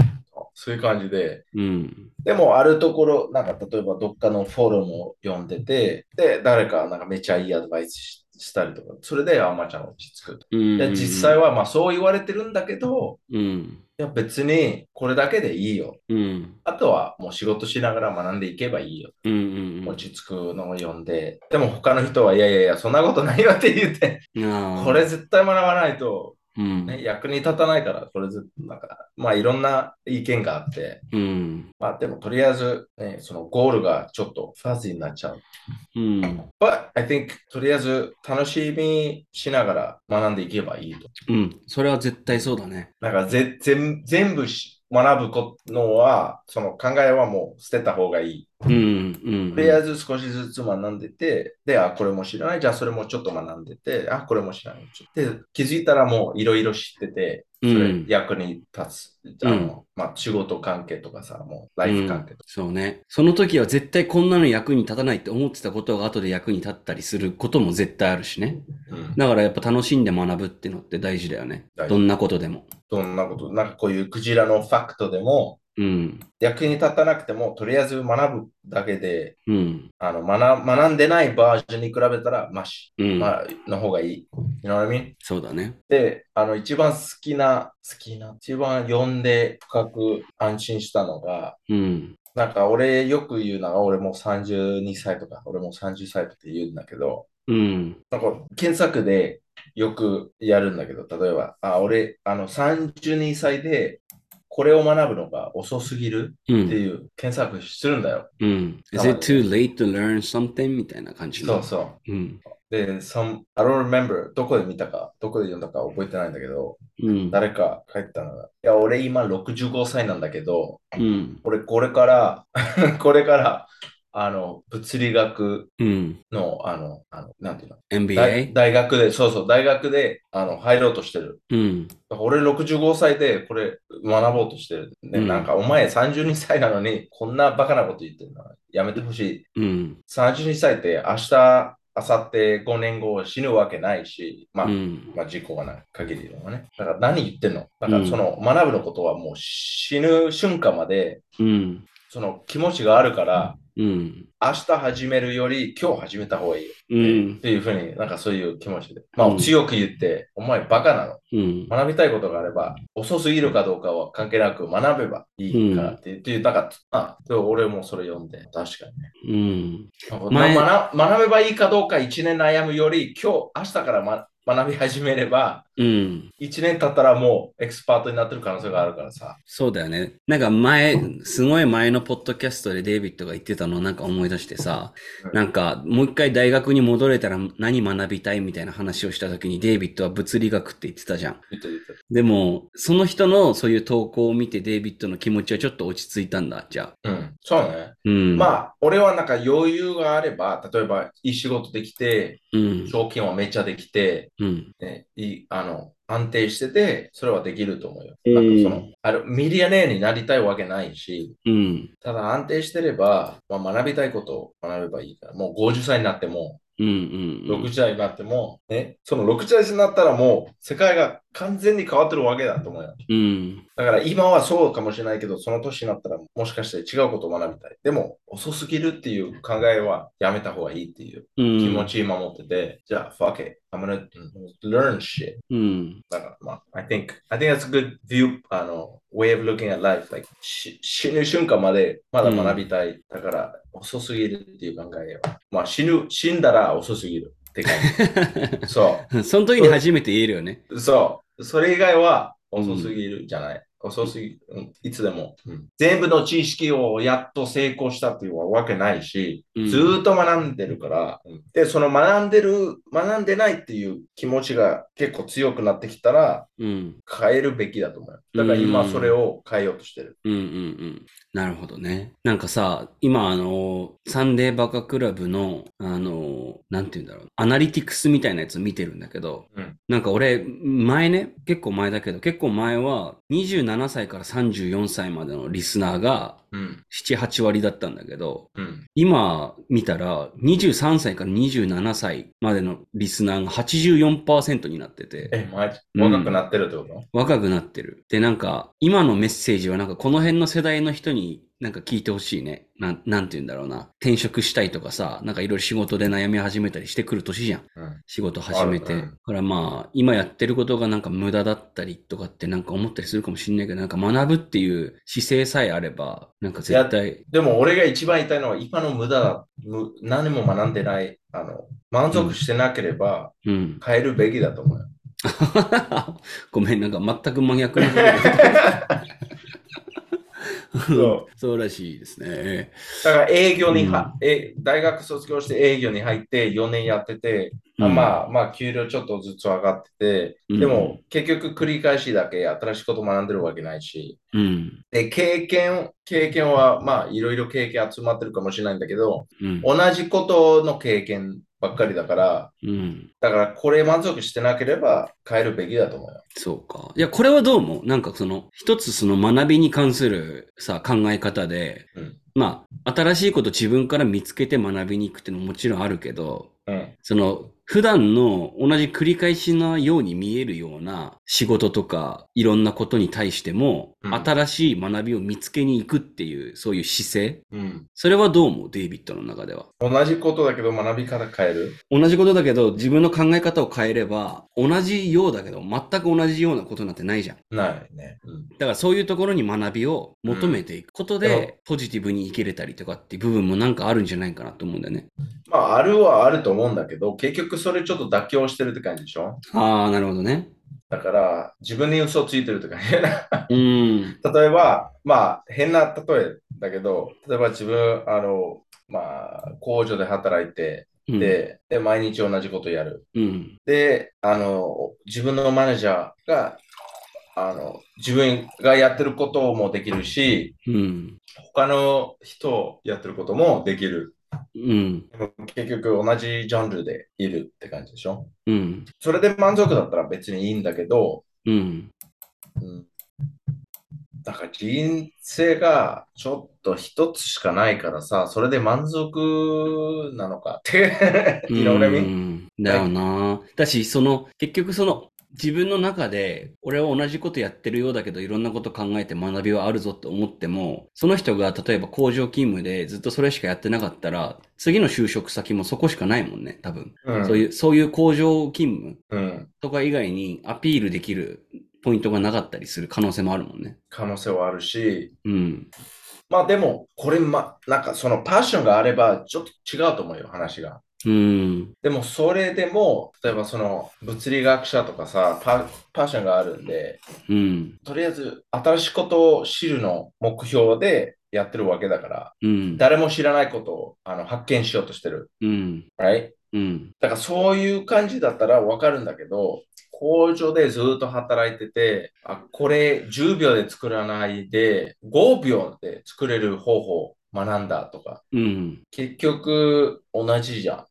そういう感じで。うん。でも、あるところ、なんか例えばどっかのフォーラムを読んでて、で、誰かなんかめっちゃいいアドバイスししたりとか、それで、あ、まちゃん落ち着くと。うん。で、実際はまあそう言われてるんだけど、うん。いや別にこれだけでいいよ。うん。あとはもう仕事しながら学んでいけばいいよ。うん。うん。落ち着くのを読んで。でも他の人は、いやいやいや、そんなことないよって言って、うん。これ絶対学ばないと、うん。ね、役に立たないから、これずなんか、まあいろんな意見があって、うん。まあでもとりあえず、ね、そのゴールがちょっとファズーになっちゃう。うん。But I think とりあえず楽しみしながら学んでいけばいいと。うん。それは絶対そうだね。なんかぜ全全部し学ぶこのは、その考えはもう捨てた方がいい。うん。うん。とりあえず少しずつ学んでて、で、あ、これも知らない。じゃあそれもちょっと学んでて、あ、これも知らない。で、気づいたらもういろいろ知ってて、役に立つ。あの、まあ、仕事関係とかさ、もうライフ関係とか。そうね。その時は絶対こんなの役に立たないって思ってたことが後で役に立ったりすることも絶対あるしね。うんだからやっぱ楽しんで学ぶっていうのって大事だよねどんなことでも。どんなこと、なんかこういうクジラのファクトでも、うん。役に立たなくても、とりあえず学ぶだけで、うん。あの学学んでないバージョンに比べたら、マシ、うん。まあ、の方がいい。You know what I mean? そうだね。で、あの、一番好きな、好きな、一番読んで深く安心したのが、うん。なんか俺よく言うのが、俺もう32歳とか、俺もう30歳って言うんだけど、うん。なんか検索でよくやるんだけど、例えば、あ、俺、あの、32歳でこれを学ぶのが遅すぎるうん。っていう検索するんだよ。うん。Is it too late to learn something? みたいな感じの。そうそう。うん。で、some, I don't remember どこで見たか、どこで読んだか覚えてないんだけど、うん。誰か書いてたのが、いや、俺今65歳なんだけど、うん。俺これから、これから、あの、物理学うん。の、あの、あの、なんていうの、大 MBA? 大学で、そうそう、大学で、あの、入ろうとしてる。うん。俺65歳でこれ学ぼうとしてる。ね、うんなんかお前32歳なのにこんなバカなこと言ってるのやめてほしい。うん。32歳って明日、明後日、5年後死ぬわけないし、まあ、うん。まあ事故がない限りのね。だから何言ってんの？だからその学ぶのことはもう死ぬ瞬間までうん。その気持ちがあるから、うん。明日始めるより今日始めた方がいいよって,、うんっていうふうになんかそういう気持ちで。まあうん強く言って、お前バカなの。うん。学びたいことがあれば、遅すぎるかどうかは関係なく学べばいいからっていう、っていうだから、あ、で俺もそれ読んで、確かにね。うん。学学べばいいかどうか1年悩むより、今日、明日から、ま、学び始めれば、うん。1年経ったらもうエキスパートになってる可能性があるからさ。そうだよね。なんか前、すごい前のポッドキャストでデイビッドが言ってたのをなんか思い出してさ、うんなんかもう一回大学に戻れたら何学びたいみたいな話をした時にデイビッドは物理学って言ってたじゃん。言っでも、その人のそういう投稿を見てデイビッドの気持ちはちょっと落ち着いたんだ、じゃあ。うん、そうね。うん。まあ、俺はなんか余裕があれば、例えばいい仕事できて、うん。賞金はめっちゃできて、うん。ね、いい、あの、安定してて、それはできると思うよ。うんなんかその、あの、ミリアネアになりたいわけないし、うん。ただ安定してれば、まあ、学びたいことを学べばいいから、もう50歳になっても、うん。うん。60歳になっても、ね、その60歳になったらもう、世界が完全に変わってるわけだと思うよ。うん。だから今はそうかもしれないけど、その年になったらもしかして違うことを学びたい。でも、遅すぎるっていう考えはやめた方がいいっていううん。気持ち今持ってて、じゃあ、fuck it. I'm gonna learn shit. うん。だから、まあ、I think, I think that's a good view, あの、way of looking at life. Like, し死ぬ瞬間までまだ学びたい。だから、遅すぎるっていう考えは。まあ、死ぬ、死んだら遅すぎるって感じ。そその時に初めて言えるよね。う。そう。それ以外は遅すぎるじゃない。遅すぎる。うんいつでも、うん全部の知識をやっと成功したっていうわけないし、うんずーっと学んでるから、で、その学んでる、学んでないっていう気持ちが結構強くなってきたら、うん。変えるべきだと思う。だから今うんそれを変えようとしてる。うんうんうん。なるほどね。なんかさ、今あの、サンデーバカクラブの、あの、なんて言うんだろう、アナリティクスみたいなやつ見てるんだけど、うんなんか俺、前ね、結構前だけど、結構前は、27 7歳から34歳までのリスナーが、うん。7、8割だったんだけど、うん。今見たら、23歳から27歳までのリスナーが84%になってて、え、マジ？うん若くなってるってこと、若くなってる。で、なんか、今のメッセージはなんかこの辺の世代の人になんか聞いてほしいね。なん、なんて言うんだろうな。転職したいとかさ、なんかいろいろ仕事で悩み始めたりしてくる年じゃん。うん仕事始めて。だからまあ、今やってることがなんか無駄だったりとかってなんか思ったりするかもしんないけど、なんか学ぶっていう姿勢さえあれば、なんか絶対、でも俺が一番言いたいのは今の無駄何も学んでない。あの、満足してなければうん。変えるべきだと思うよ。ごめん、なんか全く真逆の そう そうらしいですね。だから営業には、え大学卒業して営業に入って4年やってて、あまあまあ給料ちょっとずつ上がってて、うんでも結局繰り返しだけ新しいこと学んでるわけないし、うん。で経験、経験はまあいろいろ経験集まってるかもしれないんだけど、うん。同じことの経験ばっかりだから、うん。だからこれ満足してなければ変えるべきだと思うよ。そうか。いや、これはどうも、なんかその、一つその学びに関するさ、考え方で、うんまあ、新しいこと自分から見つけて学びに行くっていうのももちろんあるけど、うん。その、普段の同じ繰り返しのように見えるような仕事とか、いろんなことに対しても、うん新しい学びを見つけに行くっていう、そういう姿勢。うん。それはどう思う？デイビッドの中では。同じことだけど学び方変える？同じことだけど、自分の考え方を変えれば、同じようだけど、全く同じようなことなんてないじゃん。ないね。うん。だからそういうところに学びを求めていくことで、うんポジティブに生きれたりとかっていう部分もなんかあるんじゃないかなと思うんだよね。まあ、あるはあると思うんだけど、結局それちょっと妥協してるって感じでしょ？ああ、なるほどね。だから、自分に嘘ついてるって感じ。うん。例えば、まあ、変な例えだけど、例えば自分、あの、まあ、工場で働いて、うん、で、で毎日同じことやる。うん。で、あの、自分のマネージャーが、あの、自分がやってることもできるし、うん。他の人やってることもできる。うん。結局同じジャンルでいるって感じでしょ？うん。それで満足だったら別にいいんだけど、うん。うん、だから人生がちょっと一つしかないからさ、それで満足なのかって、what I う mean? んだよな。だし、その、結局その、自分の中で、俺は同じことやってるようだけど、いろんなこと考えて学びはあるぞって思っても、その人が例えば工場勤務でずっとそれしかやってなかったら、次の就職先もそこしかないもんね、多分。うんそういう、そういう工場勤務うん、とか以外にアピールできるポイントがなかったりする可能性もあるもんね。可能性はあるし、うん。まあでも、これ、ま、なんかそのパッションがあればちょっと違うと思うよ、話が。うん。でもそれでも、例えばその物理学者とかさ、パパッションがあるんで、うん。とりあえず新しいことを知るの目標でやってるわけだから、うん。誰も知らないことをあの発見しようとしてる。うん。Right? うん。だからそういう感じだったらわかるんだけど、工場でずっと働いてて、あ、これ10秒で作らないで、5秒で作れる方法を学んだとか、うん。結局同じじゃん。っ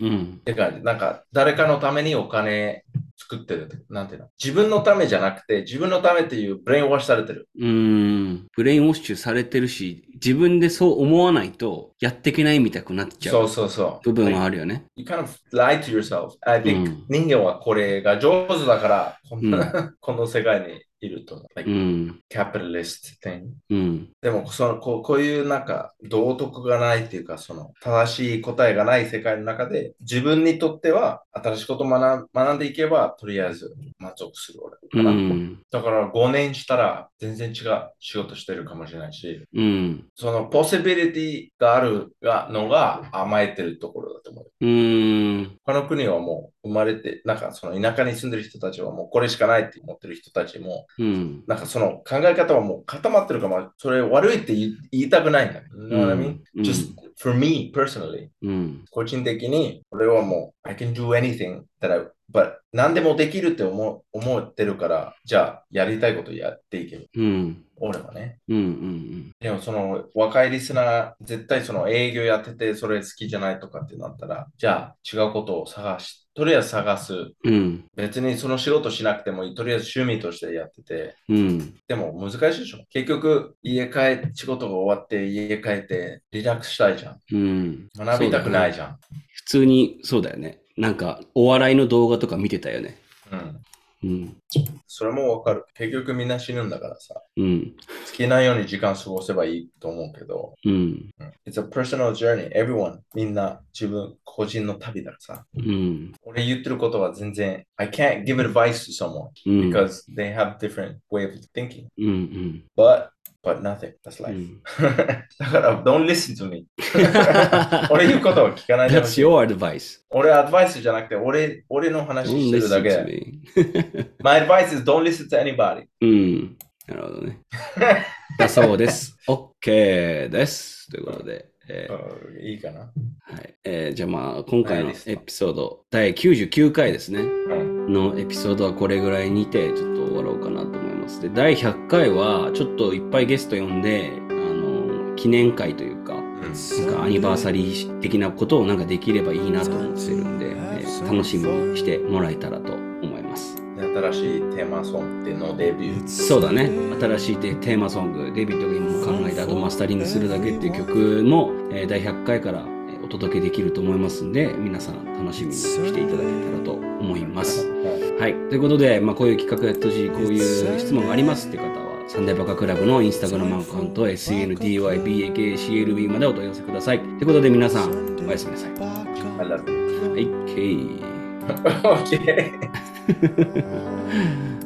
うん。て感じ。なんか誰かのためにお金作ってるって。なんていうの？自分のためじゃなくて、自分のためっていう brainwash されてる。うん。 brainwash されてるし、自分でそう思わないとやっていけないみたくなっちゃそううそうそう。部分はあるよね。You kind of lie to yourself. I think、うん人間はこれが上手だから、こんな、この世界にいると思う。Like うん。capitalist thing. うん。でもそのこう、こういうなんか道徳がないっていうか、その正しい答えがない世界の中で、自分にとっては新しいことを学ん学んでいけば、とりあえず満足する俺う。ん。だから5年したら全然違う仕事してるかもしれないし、うん。そのポシビリティがあるがのが甘えてるところだと思う。うん。他の国はもう生まれて、なんかその田舎に住んでる人たちはもうこれしかないって思ってる人たちも、うん。なんかその考え方はもう固まってるから、まあそれ悪いって言いたくないんだ。You know what I mean? うん Just for me personally. うん。個人的に、俺はもう、I can do anything that I, but 何でもできるって思う思ってるから、じゃあやりたいことやっていける。うん。俺はね。うん。うん。でもその若いリスナー、絶対その営業やっててそれ好きじゃないとかってなったら、じゃあ違うことを探し、とりあえず探す。うん。別にその仕事しなくてもいい。とりあえず趣味としてやってて。うん。でも難しいでしょ。結局、家帰って、仕事が終わって家帰ってリラックスしたいじゃん。うん。学びたくないじゃん。普通に、そうだよね。なんか、お笑いの動画とか見てたよね。うん。うん。それもわかる。結局みんな死ぬんだからさ。うん。好きなように時間過ごせばいいと思うけど。うん。うん It's a personal journey. Everyone. みんな自分個人の旅だからさ。うん。俺言ってることは全然 I can't give advice to someone うん。because they have different way of thinking. うん。うん。But but nothing. That's う life. ん。だから don't listen to me. 俺言うことは聞かない That's your advice. 俺アドバイスじゃなくて俺俺の話してるだけ. My advice is don't listen to anybody. うん。なるほどね。だそうです。OK です。ということで。えーうんいいかな。はい。えーじゃあまあ今回のはいエピソード第99回ですね。うんのエピソードはこれぐらいにてちょっと終わろうかなと思います。で第100回はちょっといっぱいゲスト呼んであの記念会というかなんかアニバーサリー的なことをなんかできればいいなと思ってるんで、えー楽しみにしてもらえたらと新しいテーマソングでのデビュー。そうだね新しいテテーマソングデビッドが今考えた後マスタリングするだけっていう曲も、えー第100回からえーお届けできると思いますんで皆さん楽しみにしていただけたらと思いますはいということで、まあ、こういう企画やってほしいこういう質問がありますって方はサンデーバカクラブのインスタグラムアカウント SNDYBAKCLB までお問い合わせください。ということで皆さん、おやすみなさい。I love you. はい、OK。okay. ハハハハ。